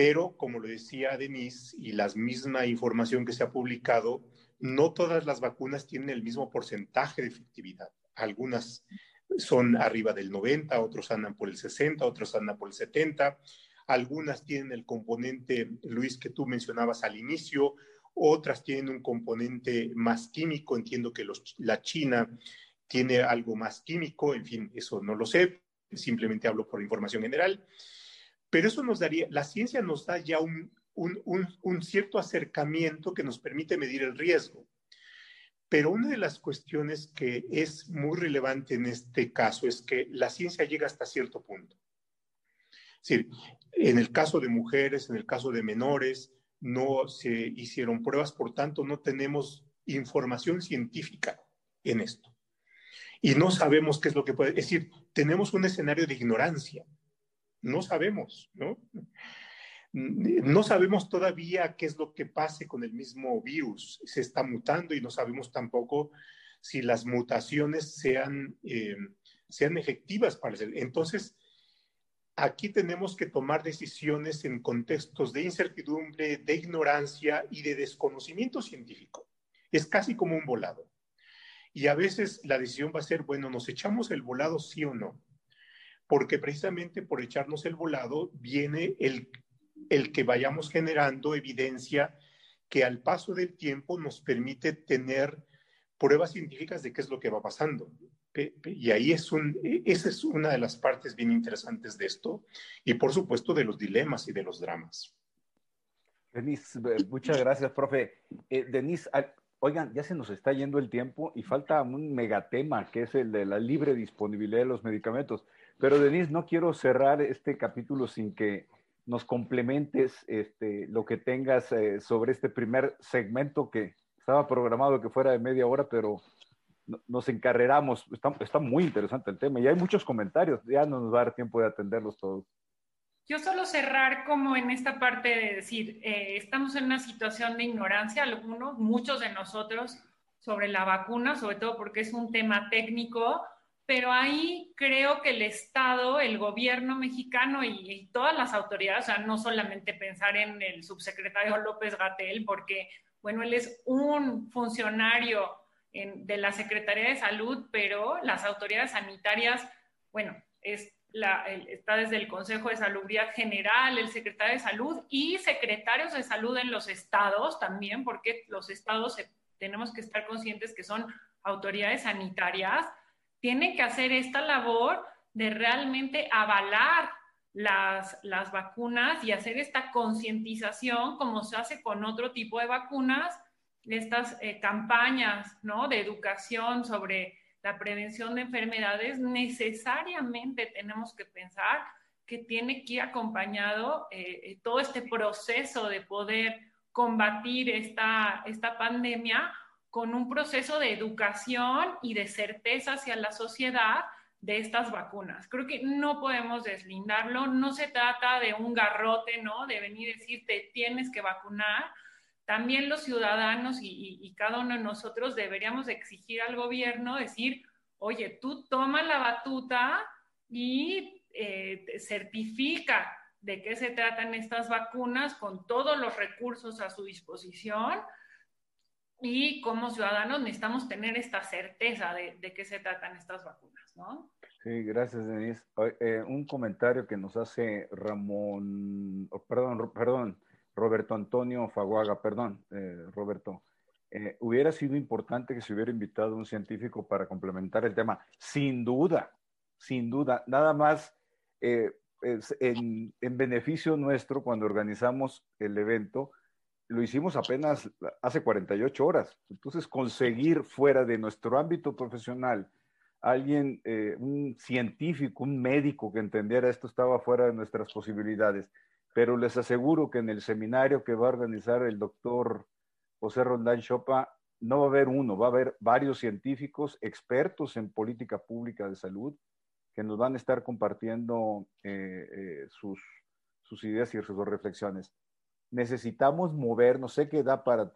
Pero, como lo decía Denise, y la misma información que se ha publicado, no todas las vacunas tienen el mismo porcentaje de efectividad. Algunas son arriba del 90, otros andan por el 60, otros andan por el 70. Algunas tienen el componente, Luis, que tú mencionabas al inicio, otras tienen un componente más químico. Entiendo que la China tiene algo más químico, en fin, eso no lo sé, simplemente hablo por información general. Pero eso nos daría, la ciencia nos da ya un, cierto acercamiento que nos permite medir el riesgo. Pero una de las cuestiones que es muy relevante en este caso es que la ciencia llega hasta cierto punto. Es decir, en el caso de mujeres, en el caso de menores, no se hicieron pruebas, por tanto, no tenemos información científica en esto. Y no sabemos qué es lo que puede, es decir, tenemos un escenario de ignorancia. No sabemos, ¿no? No sabemos todavía qué es lo que pase con el mismo virus. Se está mutando y no sabemos tampoco si las mutaciones sean, eh, sean efectivas para el Entonces, aquí tenemos que tomar decisiones en contextos de incertidumbre, de ignorancia y de desconocimiento científico. Es casi como un volado. Y a veces la decisión va a ser, bueno, ¿nos echamos el volado sí o no? Porque precisamente por echarnos el volado viene el el que vayamos generando evidencia que al paso del tiempo nos permite tener pruebas científicas de qué es lo que va pasando. Y ahí es un, esa es una de las partes bien interesantes de esto y por supuesto de los dilemas y de los dramas. Denise, eh, muchas gracias, profe. Eh, Denise, oigan, ya se nos está yendo el tiempo y falta un megatema que es el de la libre disponibilidad de los medicamentos. Pero Denise, no quiero cerrar este capítulo sin que nos complementes este, lo que tengas eh, sobre este primer segmento que estaba programado que fuera de media hora, pero nos encarreramos. Está, está, muy interesante el tema y hay muchos comentarios. Ya no nos va a dar tiempo de atenderlos todos. Yo solo cerrar como en esta parte de decir, eh, estamos en una situación de ignorancia, algunos, muchos de nosotros, sobre la vacuna, sobre todo porque es un tema técnico, pero ahí creo que el Estado, el gobierno mexicano y, todas las autoridades, o sea, no solamente pensar en el subsecretario López Gatel, porque, bueno, él es un funcionario de la Secretaría de Salud, pero las autoridades sanitarias, bueno, es la, está desde el Consejo de Salubridad General, el secretario de Salud y secretarios de salud en los estados también, porque los estados tenemos que estar conscientes que son autoridades sanitarias tiene que hacer esta labor de realmente avalar las, las vacunas y hacer esta concientización como se hace con otro tipo de vacunas, estas eh, campañas ¿no? de educación sobre la prevención de enfermedades, necesariamente tenemos que pensar que tiene que ir acompañado eh, eh, todo este proceso de poder combatir esta, esta pandemia con un proceso de educación y de certeza hacia la sociedad de estas vacunas. Creo que no podemos deslindarlo, no se trata de un garrote, ¿no? De venir y decirte tienes que vacunar. También los ciudadanos y, cada uno de nosotros deberíamos exigir al gobierno, decir, oye, tú toma la batuta y eh, certifica de qué se tratan estas vacunas con todos los recursos a su disposición y como ciudadanos necesitamos tener esta certeza de, qué se tratan estas vacunas, ¿no? Sí, gracias, Denise. Eh, un comentario que nos hace Ramón, perdón, perdón, Roberto Antonio Faguaga, perdón, eh, Roberto. Eh, hubiera sido importante que se hubiera invitado un científico para complementar el tema, sin duda, sin duda. Nada más en, en beneficio nuestro cuando organizamos el evento, lo hicimos apenas hace 48 horas. Entonces, conseguir fuera de nuestro ámbito profesional alguien, eh, un científico, un médico que entendiera esto estaba fuera de nuestras posibilidades. Pero les aseguro que en el seminario que va a organizar el doctor José Rondán Chopa, no va a haber uno, va a haber varios científicos expertos en política pública de salud que nos van a estar compartiendo eh, eh, sus, sus ideas y sus reflexiones necesitamos mover, no sé qué da para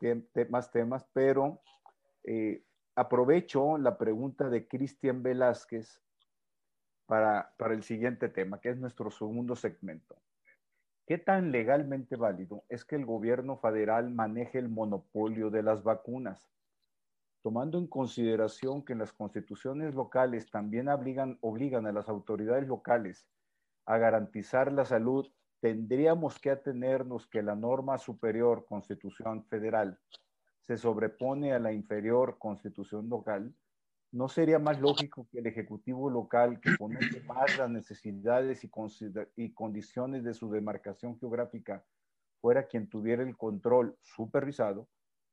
más temas, pero eh, aprovecho la pregunta de Cristian Velázquez para, para el siguiente tema, que es nuestro segundo segmento. ¿Qué tan legalmente válido es que el gobierno federal maneje el monopolio de las vacunas? Tomando en consideración que las constituciones locales también obligan, obligan a las autoridades locales a garantizar la salud, tendríamos que atenernos que la norma superior, Constitución Federal, se sobrepone a la inferior Constitución local ¿no sería más lógico que el Ejecutivo local, que conoce más las necesidades y, condiciones de su demarcación geográfica, fuera quien tuviera el control supervisado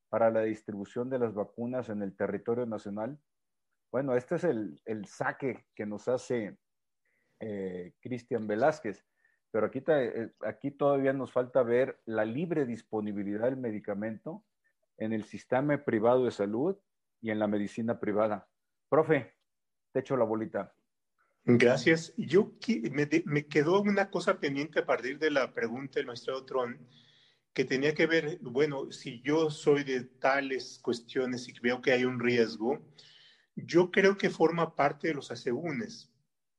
para la distribución de las vacunas en el territorio nacional? Bueno, este es el, el saque que nos hace eh, Cristian Velázquez, pero aquí, eh, aquí todavía nos falta ver la libre disponibilidad del medicamento en el sistema privado de salud y en la medicina privada. Profe, te echo la bolita. Gracias. Yo me, me, quedó una cosa pendiente a partir de la pregunta del maestro Tron, que tenía que ver, bueno, si yo soy de tales cuestiones y veo que hay un riesgo, yo creo que forma parte de los asegúnes.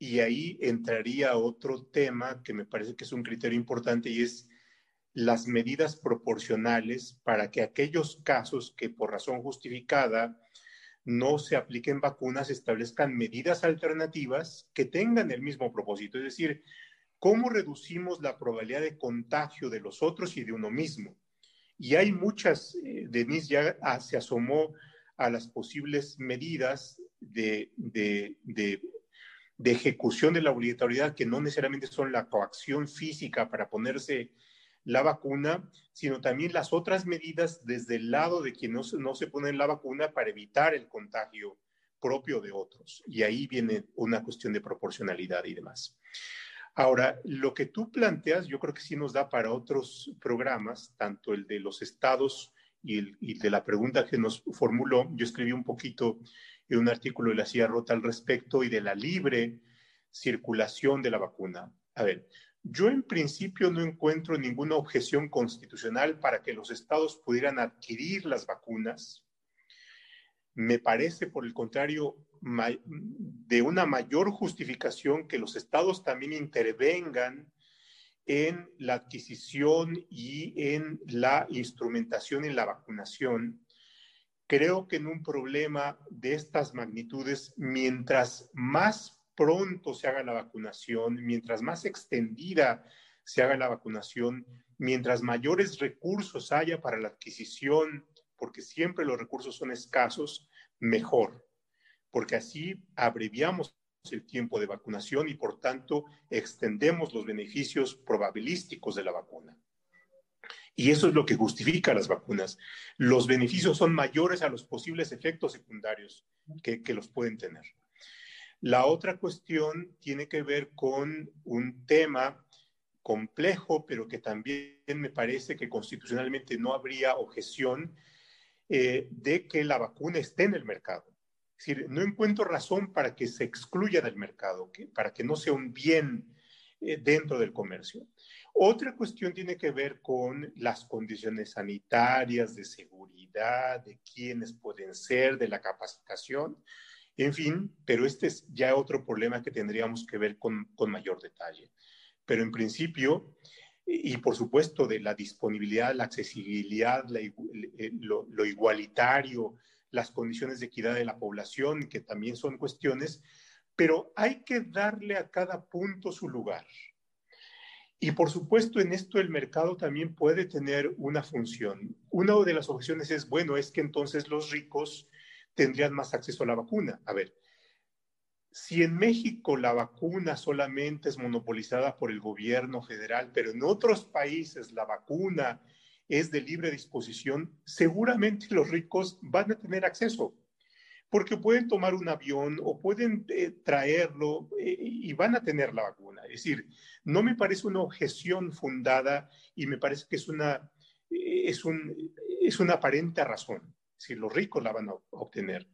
Y ahí entraría otro tema que me parece que es un criterio importante y es las medidas proporcionales para que aquellos casos que por razón justificada no se apliquen vacunas, establezcan medidas alternativas que tengan el mismo propósito, es decir, cómo reducimos la probabilidad de contagio de los otros y de uno mismo. Y hay muchas, eh, Denise ya ah, se asomó a las posibles medidas de ejecución de la obligatoriedad que no necesariamente son la coacción física para ponerse la vacuna, sino también las otras medidas desde el lado de quien no se, no se pone la vacuna para evitar el contagio propio de otros. Y ahí viene una cuestión de proporcionalidad y demás. Ahora, lo que tú planteas, yo creo que sí nos da para otros programas, tanto el de los estados y, el, y de la pregunta que nos formuló. Yo escribí un poquito en un artículo de la CIA Rota al respecto y de la libre circulación de la vacuna. A ver, yo en principio no encuentro ninguna objeción constitucional para que los estados pudieran adquirir las vacunas. Me parece, por el contrario, de una mayor justificación que los estados también intervengan en la adquisición y en la instrumentación en la vacunación. Creo que en un problema de estas magnitudes, mientras más pronto se haga la vacunación, mientras más extendida se haga la vacunación, mientras mayores recursos haya para la adquisición, porque siempre los recursos son escasos, mejor, porque así abreviamos el tiempo de vacunación y por tanto extendemos los beneficios probabilísticos de la vacuna. Y eso es lo que justifica las vacunas. Los beneficios son mayores a los posibles efectos secundarios que, los pueden tener. La otra cuestión tiene que ver con un tema complejo, pero que también me parece que constitucionalmente no habría objeción eh, de que la vacuna esté en el mercado. Es decir, no encuentro razón para que se excluya del mercado, para que no sea un bien eh, dentro del comercio. Otra cuestión tiene que ver con las condiciones sanitarias, de seguridad, de quiénes pueden ser, de la capacitación. En fin, pero este es ya otro problema que tendríamos que ver con, mayor detalle. Pero en principio, y por supuesto de la disponibilidad, la accesibilidad, eh, lo, lo, igualitario, las condiciones de equidad de la población, que también son cuestiones, pero hay que darle a cada punto su lugar. Y por supuesto, en esto el mercado también puede tener una función. Una de las objeciones es, bueno, es que entonces los ricos tendrían más acceso a la vacuna. A ver, si en México la vacuna solamente es monopolizada por el gobierno federal, pero en otros países la vacuna es de libre disposición, seguramente los ricos van a tener acceso, porque pueden tomar un avión o pueden eh, traerlo eh, y van a tener la vacuna. Es decir, no me parece una objeción fundada y me parece que es una, eh, es un, es una aparente razón si los ricos la van a obtener.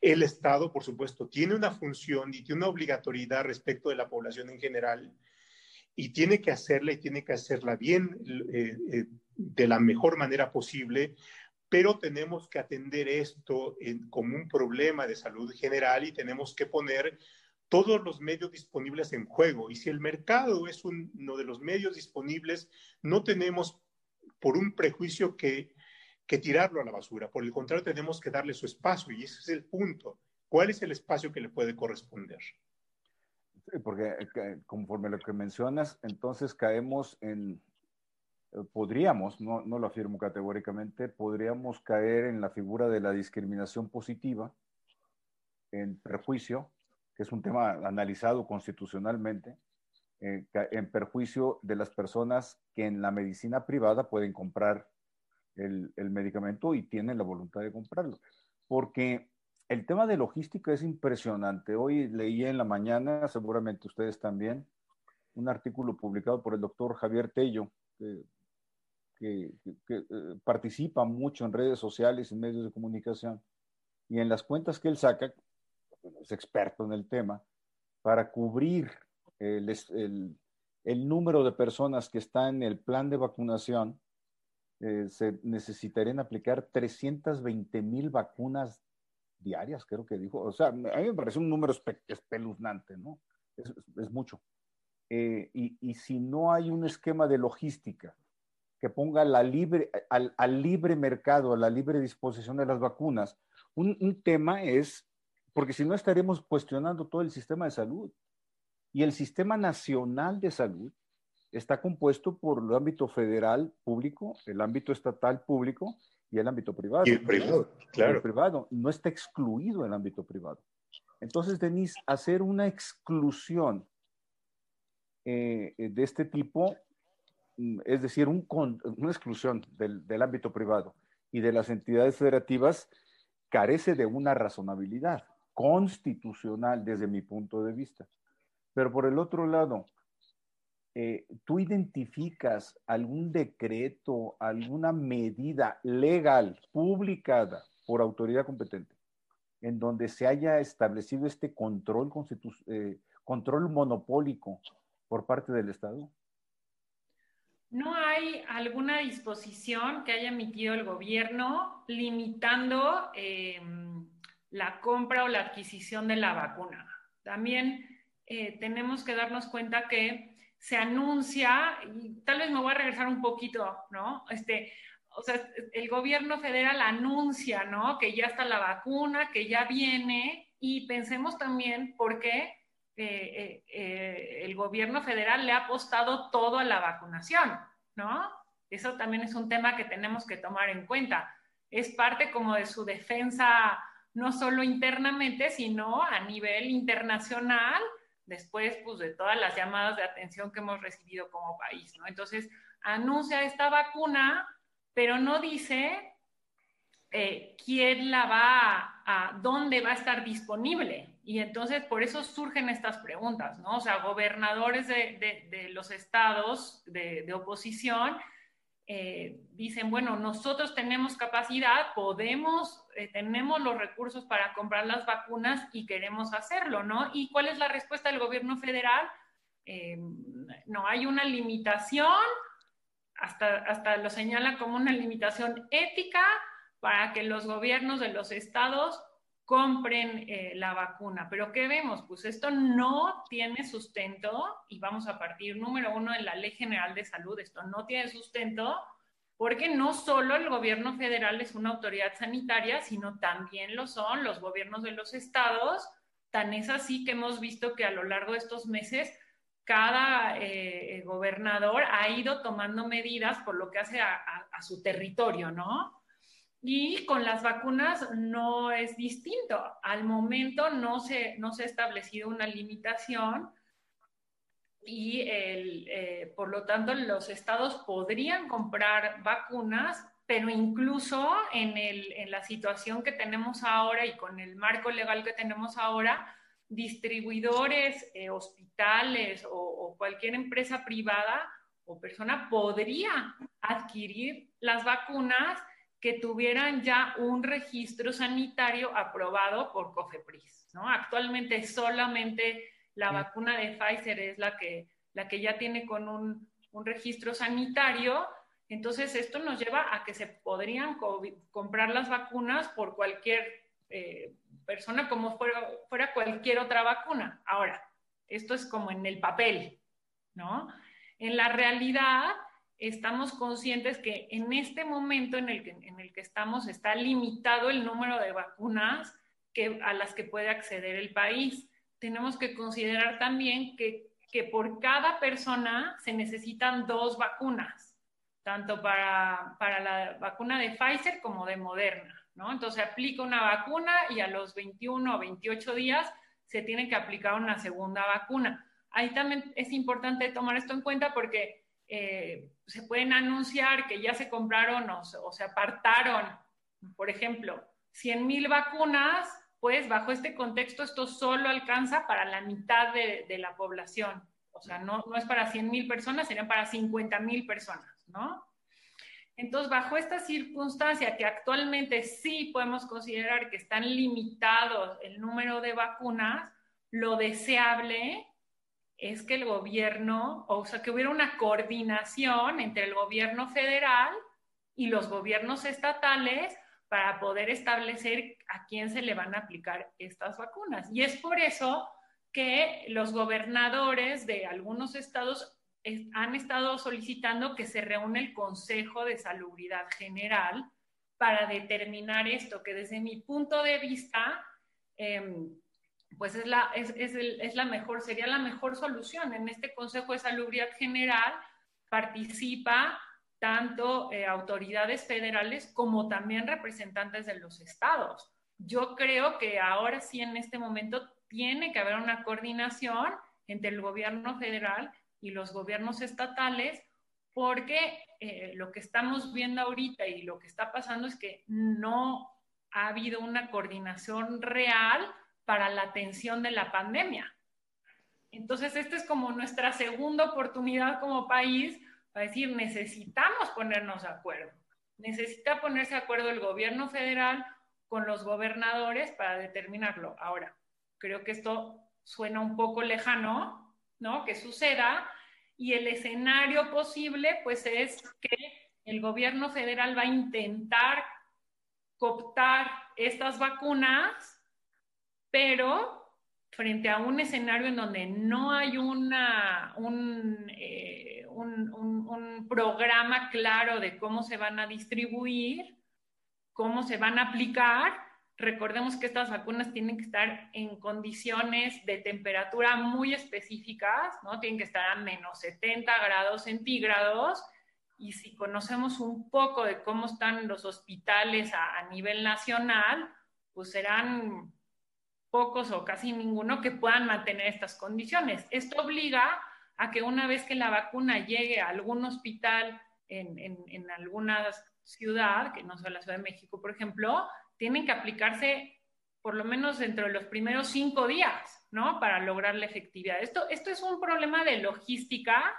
El Estado, por supuesto, tiene una función y tiene una obligatoriedad respecto de la población en general y tiene que hacerla y tiene que hacerla bien, eh, eh, de la mejor manera posible, pero tenemos que atender esto como un problema de salud general y tenemos que poner todos los medios disponibles en juego. Y si el mercado es uno de los medios disponibles, no tenemos por un prejuicio que, que tirarlo a la basura. Por el contrario, tenemos que darle su espacio y ese es el punto. ¿Cuál es el espacio que le puede corresponder? porque eh, conforme lo que mencionas, entonces caemos en, eh, podríamos, no, no, lo afirmo categóricamente, podríamos caer en la figura de la discriminación positiva, en perjuicio, que es un tema analizado constitucionalmente, eh, en perjuicio de las personas que en la medicina privada pueden comprar el, el medicamento y tienen la voluntad de comprarlo. Porque el tema de logística es impresionante. Hoy leí en la mañana, seguramente ustedes también, un artículo publicado por el doctor Javier Tello, que, eh, participa mucho en redes sociales y medios de comunicación. Y en las cuentas que él saca, es experto en el tema, para cubrir el, número de personas que están en el plan de vacunación, eh, se necesitarían aplicar 320 mil vacunas diarias, creo que dijo. O sea, a mí me parece un número espeluznante, ¿no? Es, mucho. Eh, y, si no hay un esquema de logística que ponga la libre, al, libre mercado, a la libre disposición de las vacunas, un, un tema es, porque si no estaremos cuestionando todo el sistema de salud. Y el sistema nacional de salud está compuesto por el ámbito federal público, el ámbito estatal público y el ámbito privado. Y el privado, claro. El privado no está excluido el ámbito privado. Entonces, Denise, hacer una exclusión eh, de este tipo, mm, es decir, un una exclusión del, del ámbito privado y de las entidades federativas, carece de una razonabilidad constitucional desde mi punto de vista. Pero por el otro lado, eh, tú identificas algún decreto, alguna medida legal publicada por autoridad competente en donde se haya establecido este control, eh, control monopólico por parte del Estado? ¿No hay alguna disposición que haya emitido el gobierno limitando em, la compra o la adquisición de la vacuna? También eh, tenemos que darnos cuenta que se anuncia, y tal vez me voy a regresar un poquito, ¿no? Este, o sea, el gobierno federal anuncia, ¿no? Que ya está la vacuna, que ya viene, y pensemos también por qué eh, eh, el gobierno federal le ha apostado todo a la vacunación, ¿no? Eso también es un tema que tenemos que tomar en cuenta. Es parte como de su defensa, no solo internamente, sino a nivel internacional, después pues, de todas las llamadas de atención que hemos recibido como país. Entonces, anuncia esta vacuna, pero no dice eh, quién la va a, dónde va a estar disponible. Y entonces, por eso surgen estas preguntas, ¿no? O sea, gobernadores de, de, los estados de oposición eh, dicen, bueno, nosotros tenemos capacidad, podemos, eh, tenemos los recursos para comprar las vacunas y queremos hacerlo, ¿no? ¿Y cuál es la respuesta del gobierno federal? Eh, no hay una limitación, hasta, hasta lo señala como una limitación ética para que los gobiernos de los estados compren eh, la vacuna. Pero ¿qué vemos? Pues esto no tiene sustento y vamos a partir número uno en la Ley General de Salud. Esto no tiene sustento porque no solo el gobierno federal es una autoridad sanitaria, sino también lo son los gobiernos de los estados. Tan es así que hemos visto que a lo largo de estos meses cada eh, gobernador ha ido tomando medidas por lo que hace a su territorio, ¿no? Y con las vacunas no es distinto. Al momento no se, no se ha establecido una limitación y el, eh, por lo tanto los estados podrían comprar vacunas, pero incluso en, el, en la situación que tenemos ahora y con el marco legal que tenemos ahora, distribuidores, eh, hospitales o, o cualquier empresa privada o persona podría adquirir las vacunas que tuvieran ya un registro sanitario aprobado por COFEPRIS. ¿no? Actualmente solamente la vacuna de Pfizer es la que, la que ya tiene con un, un registro sanitario. Entonces, esto nos lleva a que se podrían comprar las vacunas por cualquier eh, persona como fuera, fuera cualquier otra vacuna. Ahora, esto es como en el papel, ¿no? En la realidad, estamos conscientes que en este momento en el que, en el que estamos está limitado el número de vacunas que, a las que puede acceder el país. Tenemos que considerar también que, que por cada persona se necesitan dos vacunas, tanto para, para la vacuna de Pfizer como de Moderna. ¿no? Entonces aplica una vacuna y a los 21 o 28 días se tiene que aplicar una segunda vacuna. Ahí también es importante tomar esto en cuenta porque eh, se pueden anunciar que ya se compraron o, se apartaron, por ejemplo, 100 mil vacunas, pues bajo este contexto esto solo alcanza para la mitad de, la población. O sea, no, no es para 100 mil personas, serían para 50 mil personas, ¿no? Entonces, bajo esta circunstancia que actualmente sí podemos considerar que están limitados el número de vacunas, lo deseable es que el gobierno, o sea, que hubiera una coordinación entre el gobierno federal y los gobiernos estatales para poder establecer a quién se le van a aplicar estas vacunas. Y es por eso que los gobernadores de algunos estados han estado solicitando que se reúne el Consejo de Salubridad General para determinar esto, que desde mi punto de vista, em, pues es la, es, es, la mejor, sería la mejor solución. En este Consejo de Salubridad General participa tanto eh, autoridades federales como también representantes de los estados. Yo creo que ahora sí, en este momento, tiene que haber una coordinación entre el gobierno federal y los gobiernos estatales, porque eh, lo que estamos viendo ahorita y lo que está pasando es que no ha habido una coordinación real para la atención de la pandemia. Entonces, esta es como nuestra segunda oportunidad como país para decir, necesitamos ponernos de acuerdo. Necesita ponerse de acuerdo el gobierno federal con los gobernadores para determinarlo. Ahora, creo que esto suena un poco lejano, ¿no? Que suceda. Y el escenario posible, pues, es que el gobierno federal va a intentar cooptar estas vacunas, pero frente a un escenario en donde no hay una, un, eh, un, un, programa claro de cómo se van a distribuir, cómo se van a aplicar, Recordemos que estas vacunas tienen que estar en condiciones de temperatura muy específicas, ¿no? Tienen que estar a menos 70 grados centígrados. Y si conocemos un poco de cómo están los hospitales a, nivel nacional, pues serán pocos o casi ninguno que puedan mantener estas condiciones. Esto obliga a que una vez que la vacuna llegue a algún hospital en, en alguna ciudad, que no sea la Ciudad de México, por ejemplo, tienen que aplicarse por lo menos dentro de los primeros cinco días, ¿no? Para lograr la efectividad. Esto, esto es un problema de logística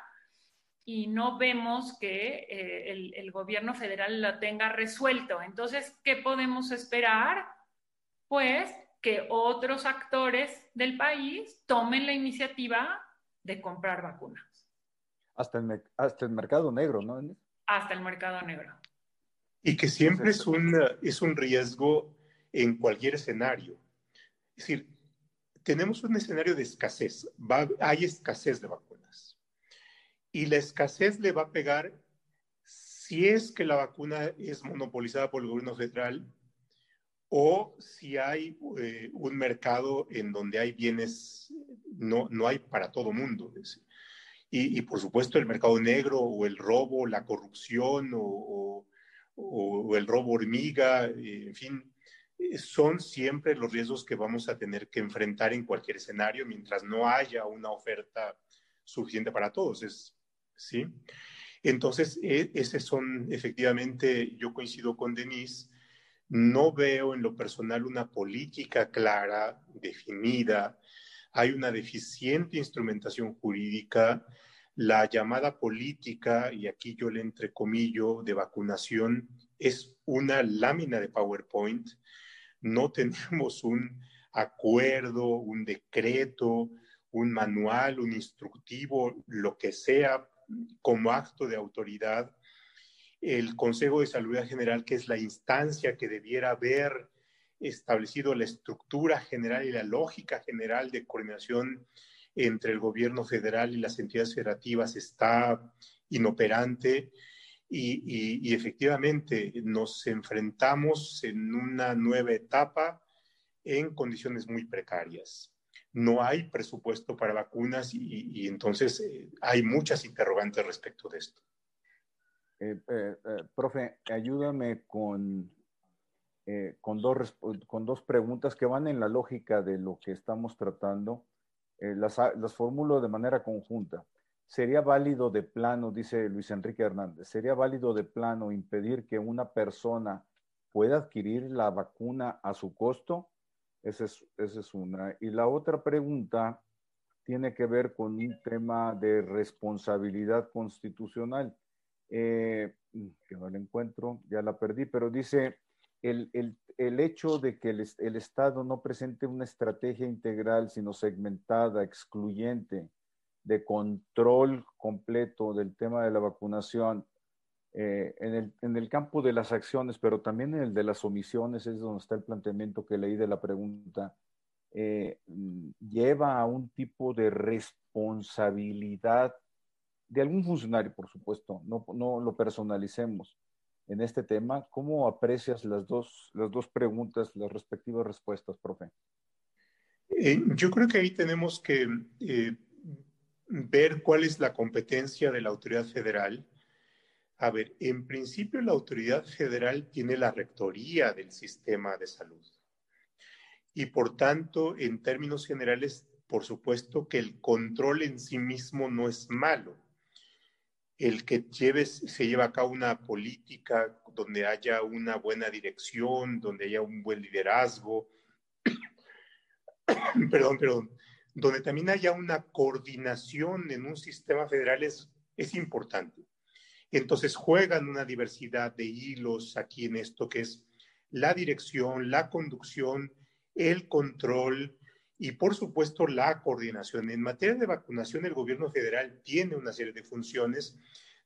y no vemos que eh, el, el, gobierno federal lo tenga resuelto. Entonces, ¿qué podemos esperar? Pues que otros actores del país tomen la iniciativa de comprar vacunas. Hasta el, hasta el mercado negro, ¿no? Hasta el mercado negro. Y que siempre es un, es un riesgo en cualquier escenario. Es decir, tenemos un escenario de escasez, hay escasez de vacunas. Y la escasez le va a pegar si es que la vacuna es monopolizada por el gobierno federal o si hay eh, un mercado en donde hay bienes, no, no hay para todo mundo. Y, y, por supuesto el mercado negro o el robo, la corrupción o o, el robo hormiga, eh, en fin, eh, son siempre los riesgos que vamos a tener que enfrentar en cualquier escenario mientras no haya una oferta suficiente para todos. Es, ¿sí? Entonces, e, ese son, efectivamente, yo coincido con Denise, no veo en lo personal una política clara, definida, hay una deficiente instrumentación jurídica la llamada política, y aquí yo le entrecomillo, de vacunación, es una lámina de PowerPoint. No tenemos un acuerdo, un decreto, un manual, un instructivo, lo que sea, como acto de autoridad. El Consejo de Salud General, que es la instancia que debiera haber establecido la estructura general y la lógica general de coordinación entre el gobierno federal y las entidades federativas, está inoperante y, efectivamente nos enfrentamos en una nueva etapa en condiciones muy precarias. No hay presupuesto para vacunas y, entonces eh, hay muchas interrogantes respecto de esto. Eh, eh, profe, ayúdame con, con, dos, con dos preguntas que van en la lógica de lo que estamos tratando. las, las formulo de manera conjunta. ¿Sería válido de plano, dice Luis Enrique Hernández, sería válido de plano impedir que una persona pueda adquirir la vacuna a su costo? Esa es, es una. Y la otra pregunta tiene que ver con un tema de responsabilidad constitucional. Eh, que no la encuentro, ya la perdí, pero dice el, hecho de que el, el, Estado no presente una estrategia integral, sino segmentada, excluyente, de control completo del tema de la vacunación eh, en, el, en, el, campo de las acciones, pero también en el de las omisiones, es donde está el planteamiento que leí de la pregunta, eh, lleva a un tipo de responsabilidad de algún funcionario, por supuesto, no, lo personalicemos en este tema. ¿Cómo aprecias las dos, las dos preguntas, las respectivas respuestas, profe? Eh, yo creo que ahí tenemos que ver cuál es la competencia de la autoridad federal. A ver, en principio la autoridad federal tiene la rectoría del sistema de salud. Y por tanto, en términos generales, por supuesto que el control en sí mismo no es malo. El que se lleva a cabo una política donde haya una buena dirección, donde haya un buen liderazgo, perdón, perdón, donde también haya una coordinación en un sistema federal es, es importante. Entonces juegan una diversidad de hilos aquí en esto que es la dirección, la conducción, el control y por supuesto la coordinación. En materia de vacunación, el gobierno federal tiene una serie de funciones,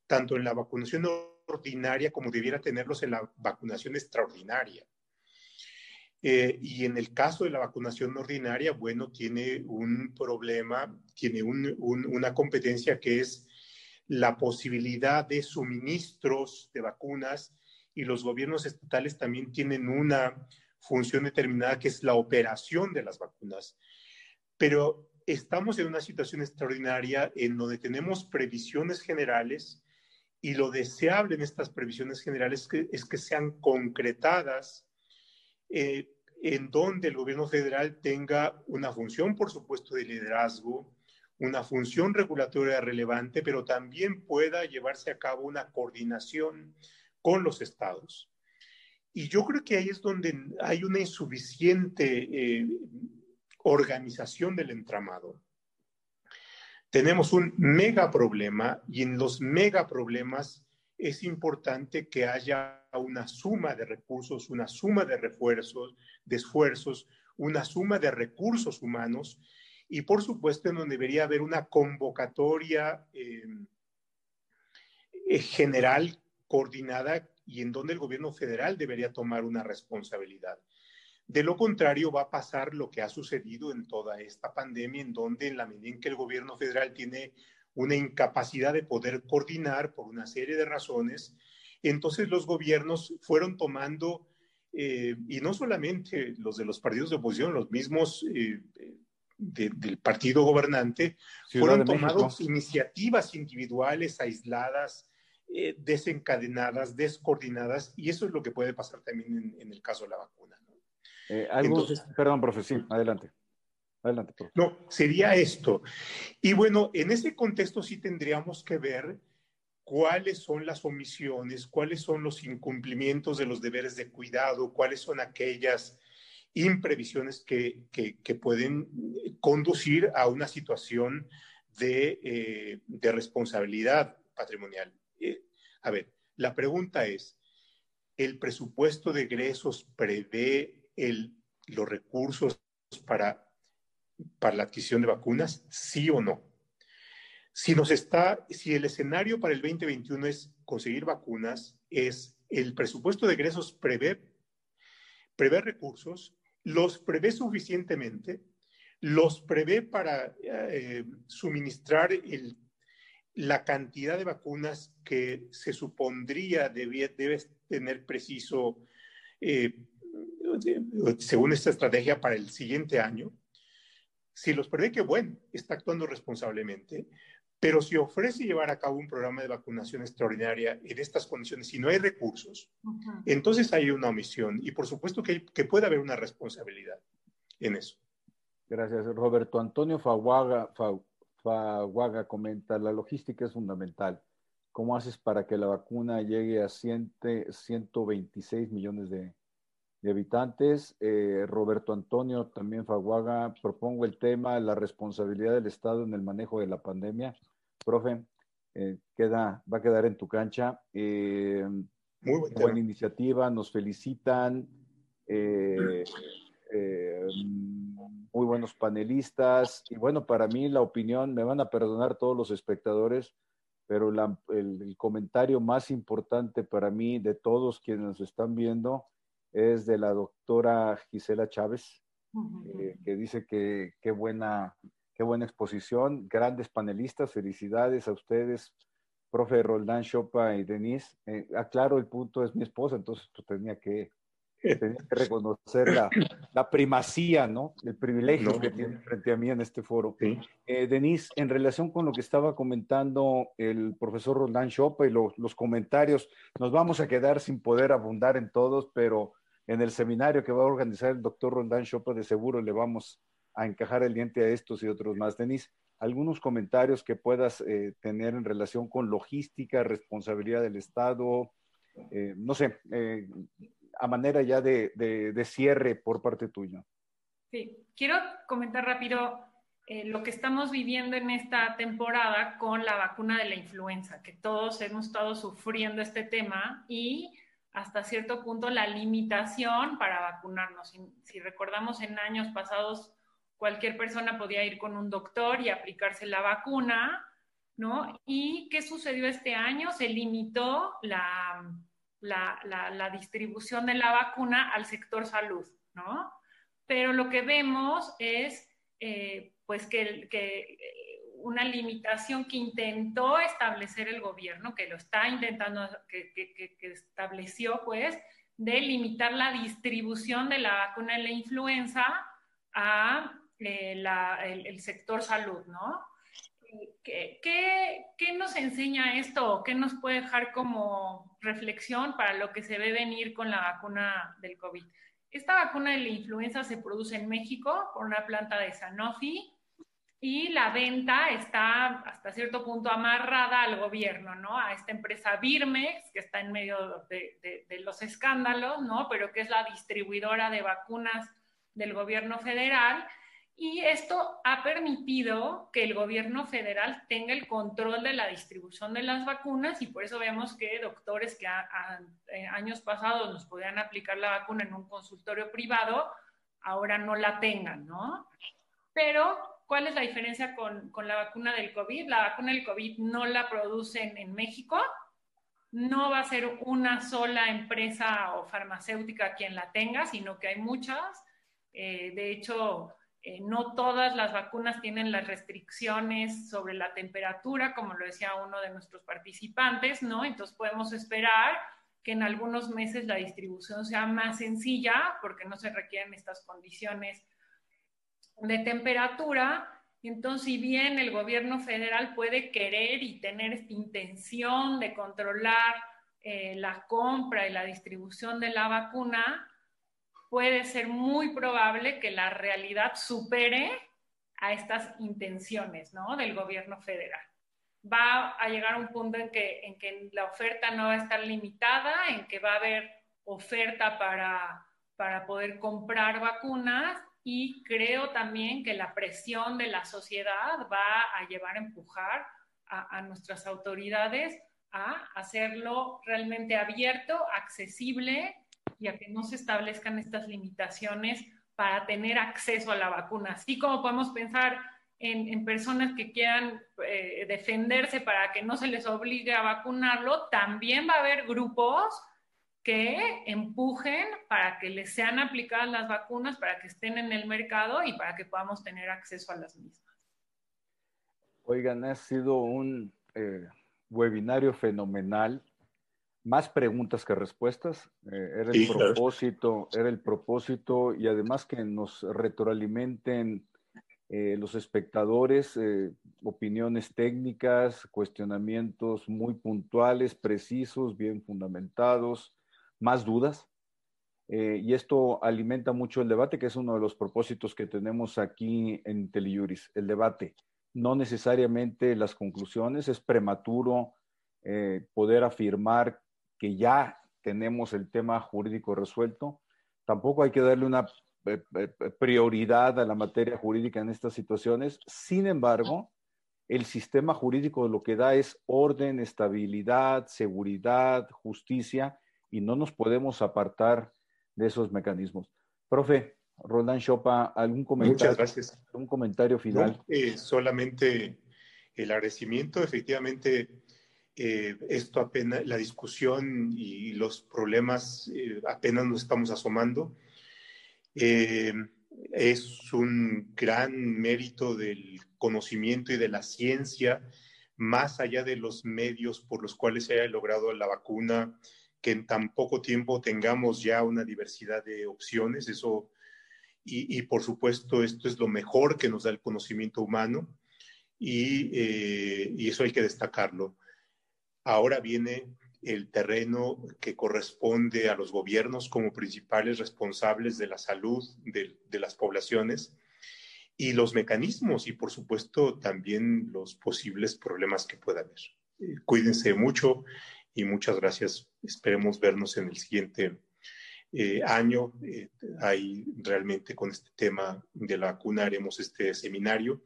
tanto en la vacunación ordinaria como debiera tenerlos en la vacunación extraordinaria. Eh, y en el caso de la vacunación ordinaria, bueno, tiene un problema, tiene una competencia que es la posibilidad de suministros de vacunas y los gobiernos estatales también tienen una función determinada que es la operación de las vacunas. Pero estamos en una situación extraordinaria en donde tenemos previsiones generales y lo deseable en estas previsiones generales es que sean concretadas eh, en donde el gobierno federal tenga una función, por supuesto, de liderazgo, una función regulatoria relevante, pero también pueda llevarse a cabo una coordinación con los estados. Y yo creo que ahí es donde hay una insuficiente eh, organización del entramado. Tenemos un mega problema y en los mega problemas es importante que haya una suma de recursos, una suma de refuerzos, de esfuerzos, una suma de recursos humanos y por supuesto en donde debería haber una convocatoria em, eh, general coordinada y en donde el gobierno federal debería tomar una responsabilidad. De lo contrario, va a pasar lo que ha sucedido en toda esta pandemia, en donde en la medida en que el gobierno federal tiene una incapacidad de poder coordinar por una serie de razones. Entonces los gobiernos fueron tomando, eh, y no solamente los de los partidos de oposición, los mismos eh, del partido gobernante, fueron tomando iniciativas individuales, aisladas, eh, desencadenadas, descoordinadas, y eso es lo que puede pasar también en, el caso de la vacuna. perdón, profesor, adelante. Adelante. No, sería esto. Y bueno, en ese contexto sí tendríamos que ver cuáles son las omisiones, cuáles son los incumplimientos de los deberes de cuidado, cuáles son aquellas imprevisiones que, que, pueden conducir a una situación de, eh, de responsabilidad patrimonial. Eh, a ver, la pregunta es, ¿el presupuesto de egresos prevé los recursos para para la adquisición de vacunas, sí o no. Si nos está, si el escenario para el 2021 es conseguir vacunas, es el presupuesto de egresos prevé, prevé recursos, los prevé suficientemente, los prevé para eh, suministrar el, la cantidad de vacunas que se supondría debe, debe tener preciso eh, según esta estrategia para el siguiente año. Si los prevé que, bueno, está actuando responsablemente, pero si ofrece llevar a cabo un programa de vacunación extraordinaria en estas condiciones, y no hay recursos, entonces hay una omisión y por supuesto que, que, puede haber una responsabilidad en eso. Gracias, Roberto. Antonio Faguaga, Faguaga comenta, la logística es fundamental. ¿Cómo haces para que la vacuna llegue a 100, 126 millones de, de habitantes. Eh, Roberto Antonio, también Faguaga, propongo el tema, la responsabilidad del Estado en el manejo de la pandemia. Profe, eh, queda, va a quedar en tu cancha. Eh, muy buena iniciativa, nos felicitan. muy buenos panelistas. Y bueno, para mí la opinión, me van a perdonar todos los espectadores, pero el, el comentario más importante para mí de todos quienes nos están viendo es de la doctora Gisela Chávez, eh, que dice que qué buena, qué buena exposición, grandes panelistas, felicidades a ustedes, profe Roldán Chopa y Denise. Eh, aclaro, el punto es mi esposa, entonces tú tenía que, tenía que reconocer la, la, primacía, ¿no? El privilegio que tiene frente a mí en este foro. Eh, Denise, en relación con lo que estaba comentando el profesor Roldán Chopa y los comentarios, nos vamos a quedar sin poder abundar en todos, pero en el seminario que va a organizar el doctor Rondán Chopa, de seguro le vamos a encajar el diente a estos y otros más. Denise, algunos comentarios que puedas eh, tener en relación con logística, responsabilidad del Estado, eh, no sé, eh, a manera ya de, de, cierre por parte tuya. Sí, quiero comentar rápido lo que estamos viviendo en esta temporada con la vacuna de la influenza, que todos hemos estado sufriendo este tema y hasta cierto punto la limitación para vacunarnos. Si, recordamos en años pasados, cualquier persona podía ir con un doctor y aplicarse la vacuna, ¿no? ¿Y qué sucedió este año? Se limitó la, la, distribución de la vacuna al sector salud, ¿no? Pero lo que vemos es, eh, pues, que, que una limitación que intentó establecer el gobierno, que lo está intentando, que, estableció, pues, de limitar la distribución de la vacuna de la influenza a eh, el, sector salud, ¿no? ¿Qué, ¿Qué, nos enseña esto? ¿Qué nos puede dejar como reflexión para lo que se ve venir con la vacuna del COVID? Esta vacuna de la influenza se produce en México por una planta de Sanofi y la venta está hasta cierto punto amarrada al gobierno, ¿no? A esta empresa Birmex, que está en medio de, los escándalos, ¿no? Pero que es la distribuidora de vacunas del gobierno federal. Esto ha permitido que el gobierno federal tenga el control de la distribución de las vacunas y por eso vemos que doctores que eh, años pasados nos podían aplicar la vacuna en un consultorio privado, ahora no la tengan, ¿no? Pero ¿Cuál es la diferencia con, la vacuna del COVID? La vacuna del COVID no la producen en México, no va a ser una sola empresa o farmacéutica quien la tenga, sino que hay muchas. Eh, de hecho, eh, no todas las vacunas tienen las restricciones sobre la temperatura, como lo decía uno de nuestros participantes, ¿no? Entonces podemos esperar que en algunos meses la distribución sea más sencilla porque no se requieren estas condiciones de temperatura. Entonces, si bien el gobierno federal puede querer y tener esta intención de controlar eh, la compra y la distribución de la vacuna, puede ser muy probable que la realidad supere a estas intenciones ¿no? del gobierno federal. Va a llegar un punto en que, en que la oferta no va a estar limitada, en que va a haber oferta para, para poder comprar vacunas y creo también que la presión de la sociedad va a llevar a empujar a, nuestras autoridades a hacerlo realmente abierto, accesible y a que no se establezcan estas limitaciones para tener acceso a la vacuna. Así como podemos pensar en, personas que quieran eh, defenderse para que no se les obligue a vacunarlo, también va a haber grupos que empujen para que les sean aplicadas las vacunas, para que estén en el mercado y para que podamos tener acceso a las mismas. Oigan, ha sido un eh, webinario fenomenal. Más preguntas que respuestas. Eh, era el propósito, era el propósito y además que nos retroalimenten eh, los espectadores, eh, opiniones técnicas, cuestionamientos muy puntuales, precisos, bien fundamentados, más dudas. Eh, y esto alimenta mucho el debate, que es uno de los propósitos que tenemos aquí en Teleyuris, el debate. No necesariamente las conclusiones, es prematuro poder afirmar que ya tenemos el tema jurídico resuelto. Tampoco hay que darle una eh, eh, prioridad a la materia jurídica en estas situaciones. Sin embargo, el sistema jurídico lo que da es orden, estabilidad, seguridad, justicia, y no nos podemos apartar de esos mecanismos. Profe, Roland Chopa, ¿algún comentario, gracias. ¿algún comentario final? Eh, solamente el agradecimiento, efectivamente, esto apenas, la discusión y los problemas apenas nos estamos asomando eh, es un gran mérito del conocimiento y de la ciencia, más allá de los medios por los cuales se haya logrado la vacuna, que en tan poco tiempo tengamos ya una diversidad de opciones, eso, y, por supuesto esto es lo mejor que nos da el conocimiento humano, y, eh, y eso hay que destacarlo. Ahora viene el terreno que corresponde a los gobiernos como principales responsables de la salud de, las poblaciones y los mecanismos y por supuesto también los posibles problemas que pueda haber. Eh, cuídense mucho y muchas gracias. Esperemos vernos en el siguiente eh, año. Eh, ahí realmente con este tema de la vacuna haremos este seminario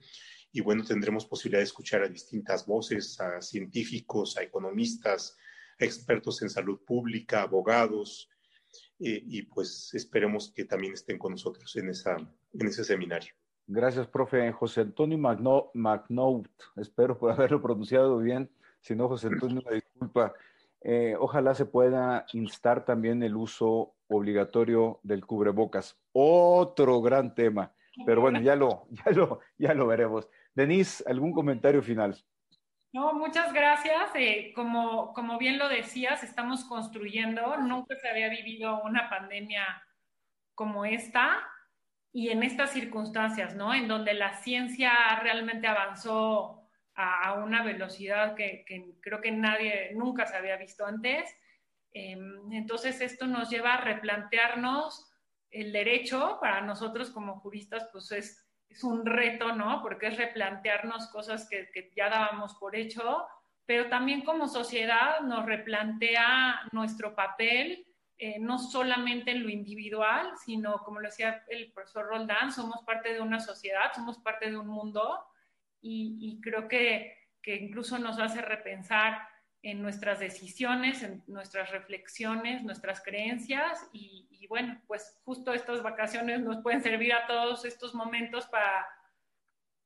y bueno, tendremos posibilidad de escuchar a distintas voces, a científicos, a economistas, expertos en salud pública, abogados, eh, y pues esperemos que también estén con nosotros en, esa, en ese seminario. Gracias, profe. José Antonio McNaught, espero por haberlo pronunciado bien, si no, José Antonio, una disculpa. Eh, ojalá se pueda instar también el uso obligatorio del cubrebocas. Otro gran tema, pero bueno, ya lo, ya lo, ya lo veremos. Denise, ¿algún comentario final? No, muchas gracias. Eh, como, como bien lo decías, estamos construyendo, nunca se había vivido una pandemia como esta y en estas circunstancias, ¿no? En donde la ciencia realmente avanzó a, una velocidad que, creo que nadie nunca se había visto antes. Em, entonces, esto nos lleva a replantearnos el derecho para nosotros como juristas, pues es es un reto, ¿no? Porque es replantearnos cosas que, ya dábamos por hecho, pero también como sociedad nos replantea nuestro papel, eh, no solamente en lo individual, sino, como lo decía el profesor Roldán, somos parte de una sociedad, somos parte de un mundo y, creo que, que incluso nos hace repensar en nuestras decisiones, en nuestras reflexiones, nuestras creencias y, bueno, pues justo estas vacaciones nos pueden servir a todos estos momentos para,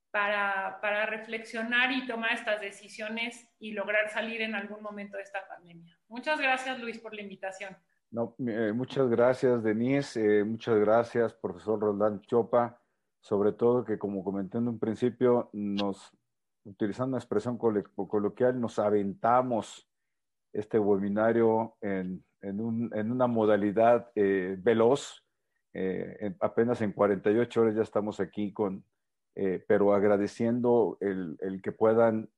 para, para, reflexionar y tomar estas decisiones y lograr salir en algún momento de esta pandemia. Muchas gracias, Luis, por la invitación. No, eh, muchas gracias, Denise. Eh, muchas gracias, profesor Roldán Chopa. Sobre todo que, como comenté en un principio, nos utilizando una expresión coloquial, nos aventamos este webinario en, una modalidad eh, veloz. Eh, apenas en 48 horas ya estamos aquí con, eh, pero agradeciendo el, que puedan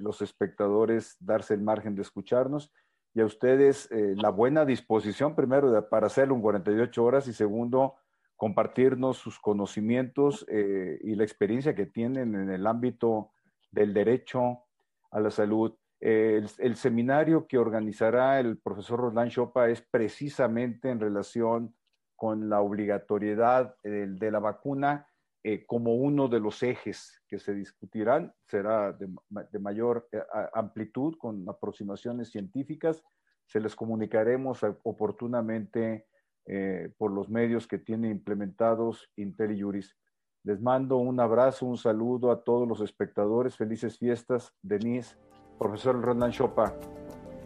los espectadores darse el margen de escucharnos y a ustedes la buena disposición, primero, para hacerlo en 48 horas y segundo, compartirnos sus conocimientos eh, y la experiencia que tienen en el ámbito del derecho a la salud. el, seminario que organizará el profesor Roland Chopa es precisamente en relación con la obligatoriedad eh, de la vacuna eh, como uno de los ejes que se discutirán. Será de mayor amplitud con aproximaciones científicas. Se les comunicaremos oportunamente eh, por los medios que tiene implementados IntelliJuris. Les mando un abrazo, un saludo a todos los espectadores. Felices fiestas. Denise, profesor Roland Chopa.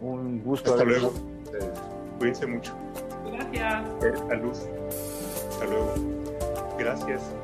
Un gusto. Hasta luego. Cuídense mucho. Gracias. Eh, Hasta luego. Gracias.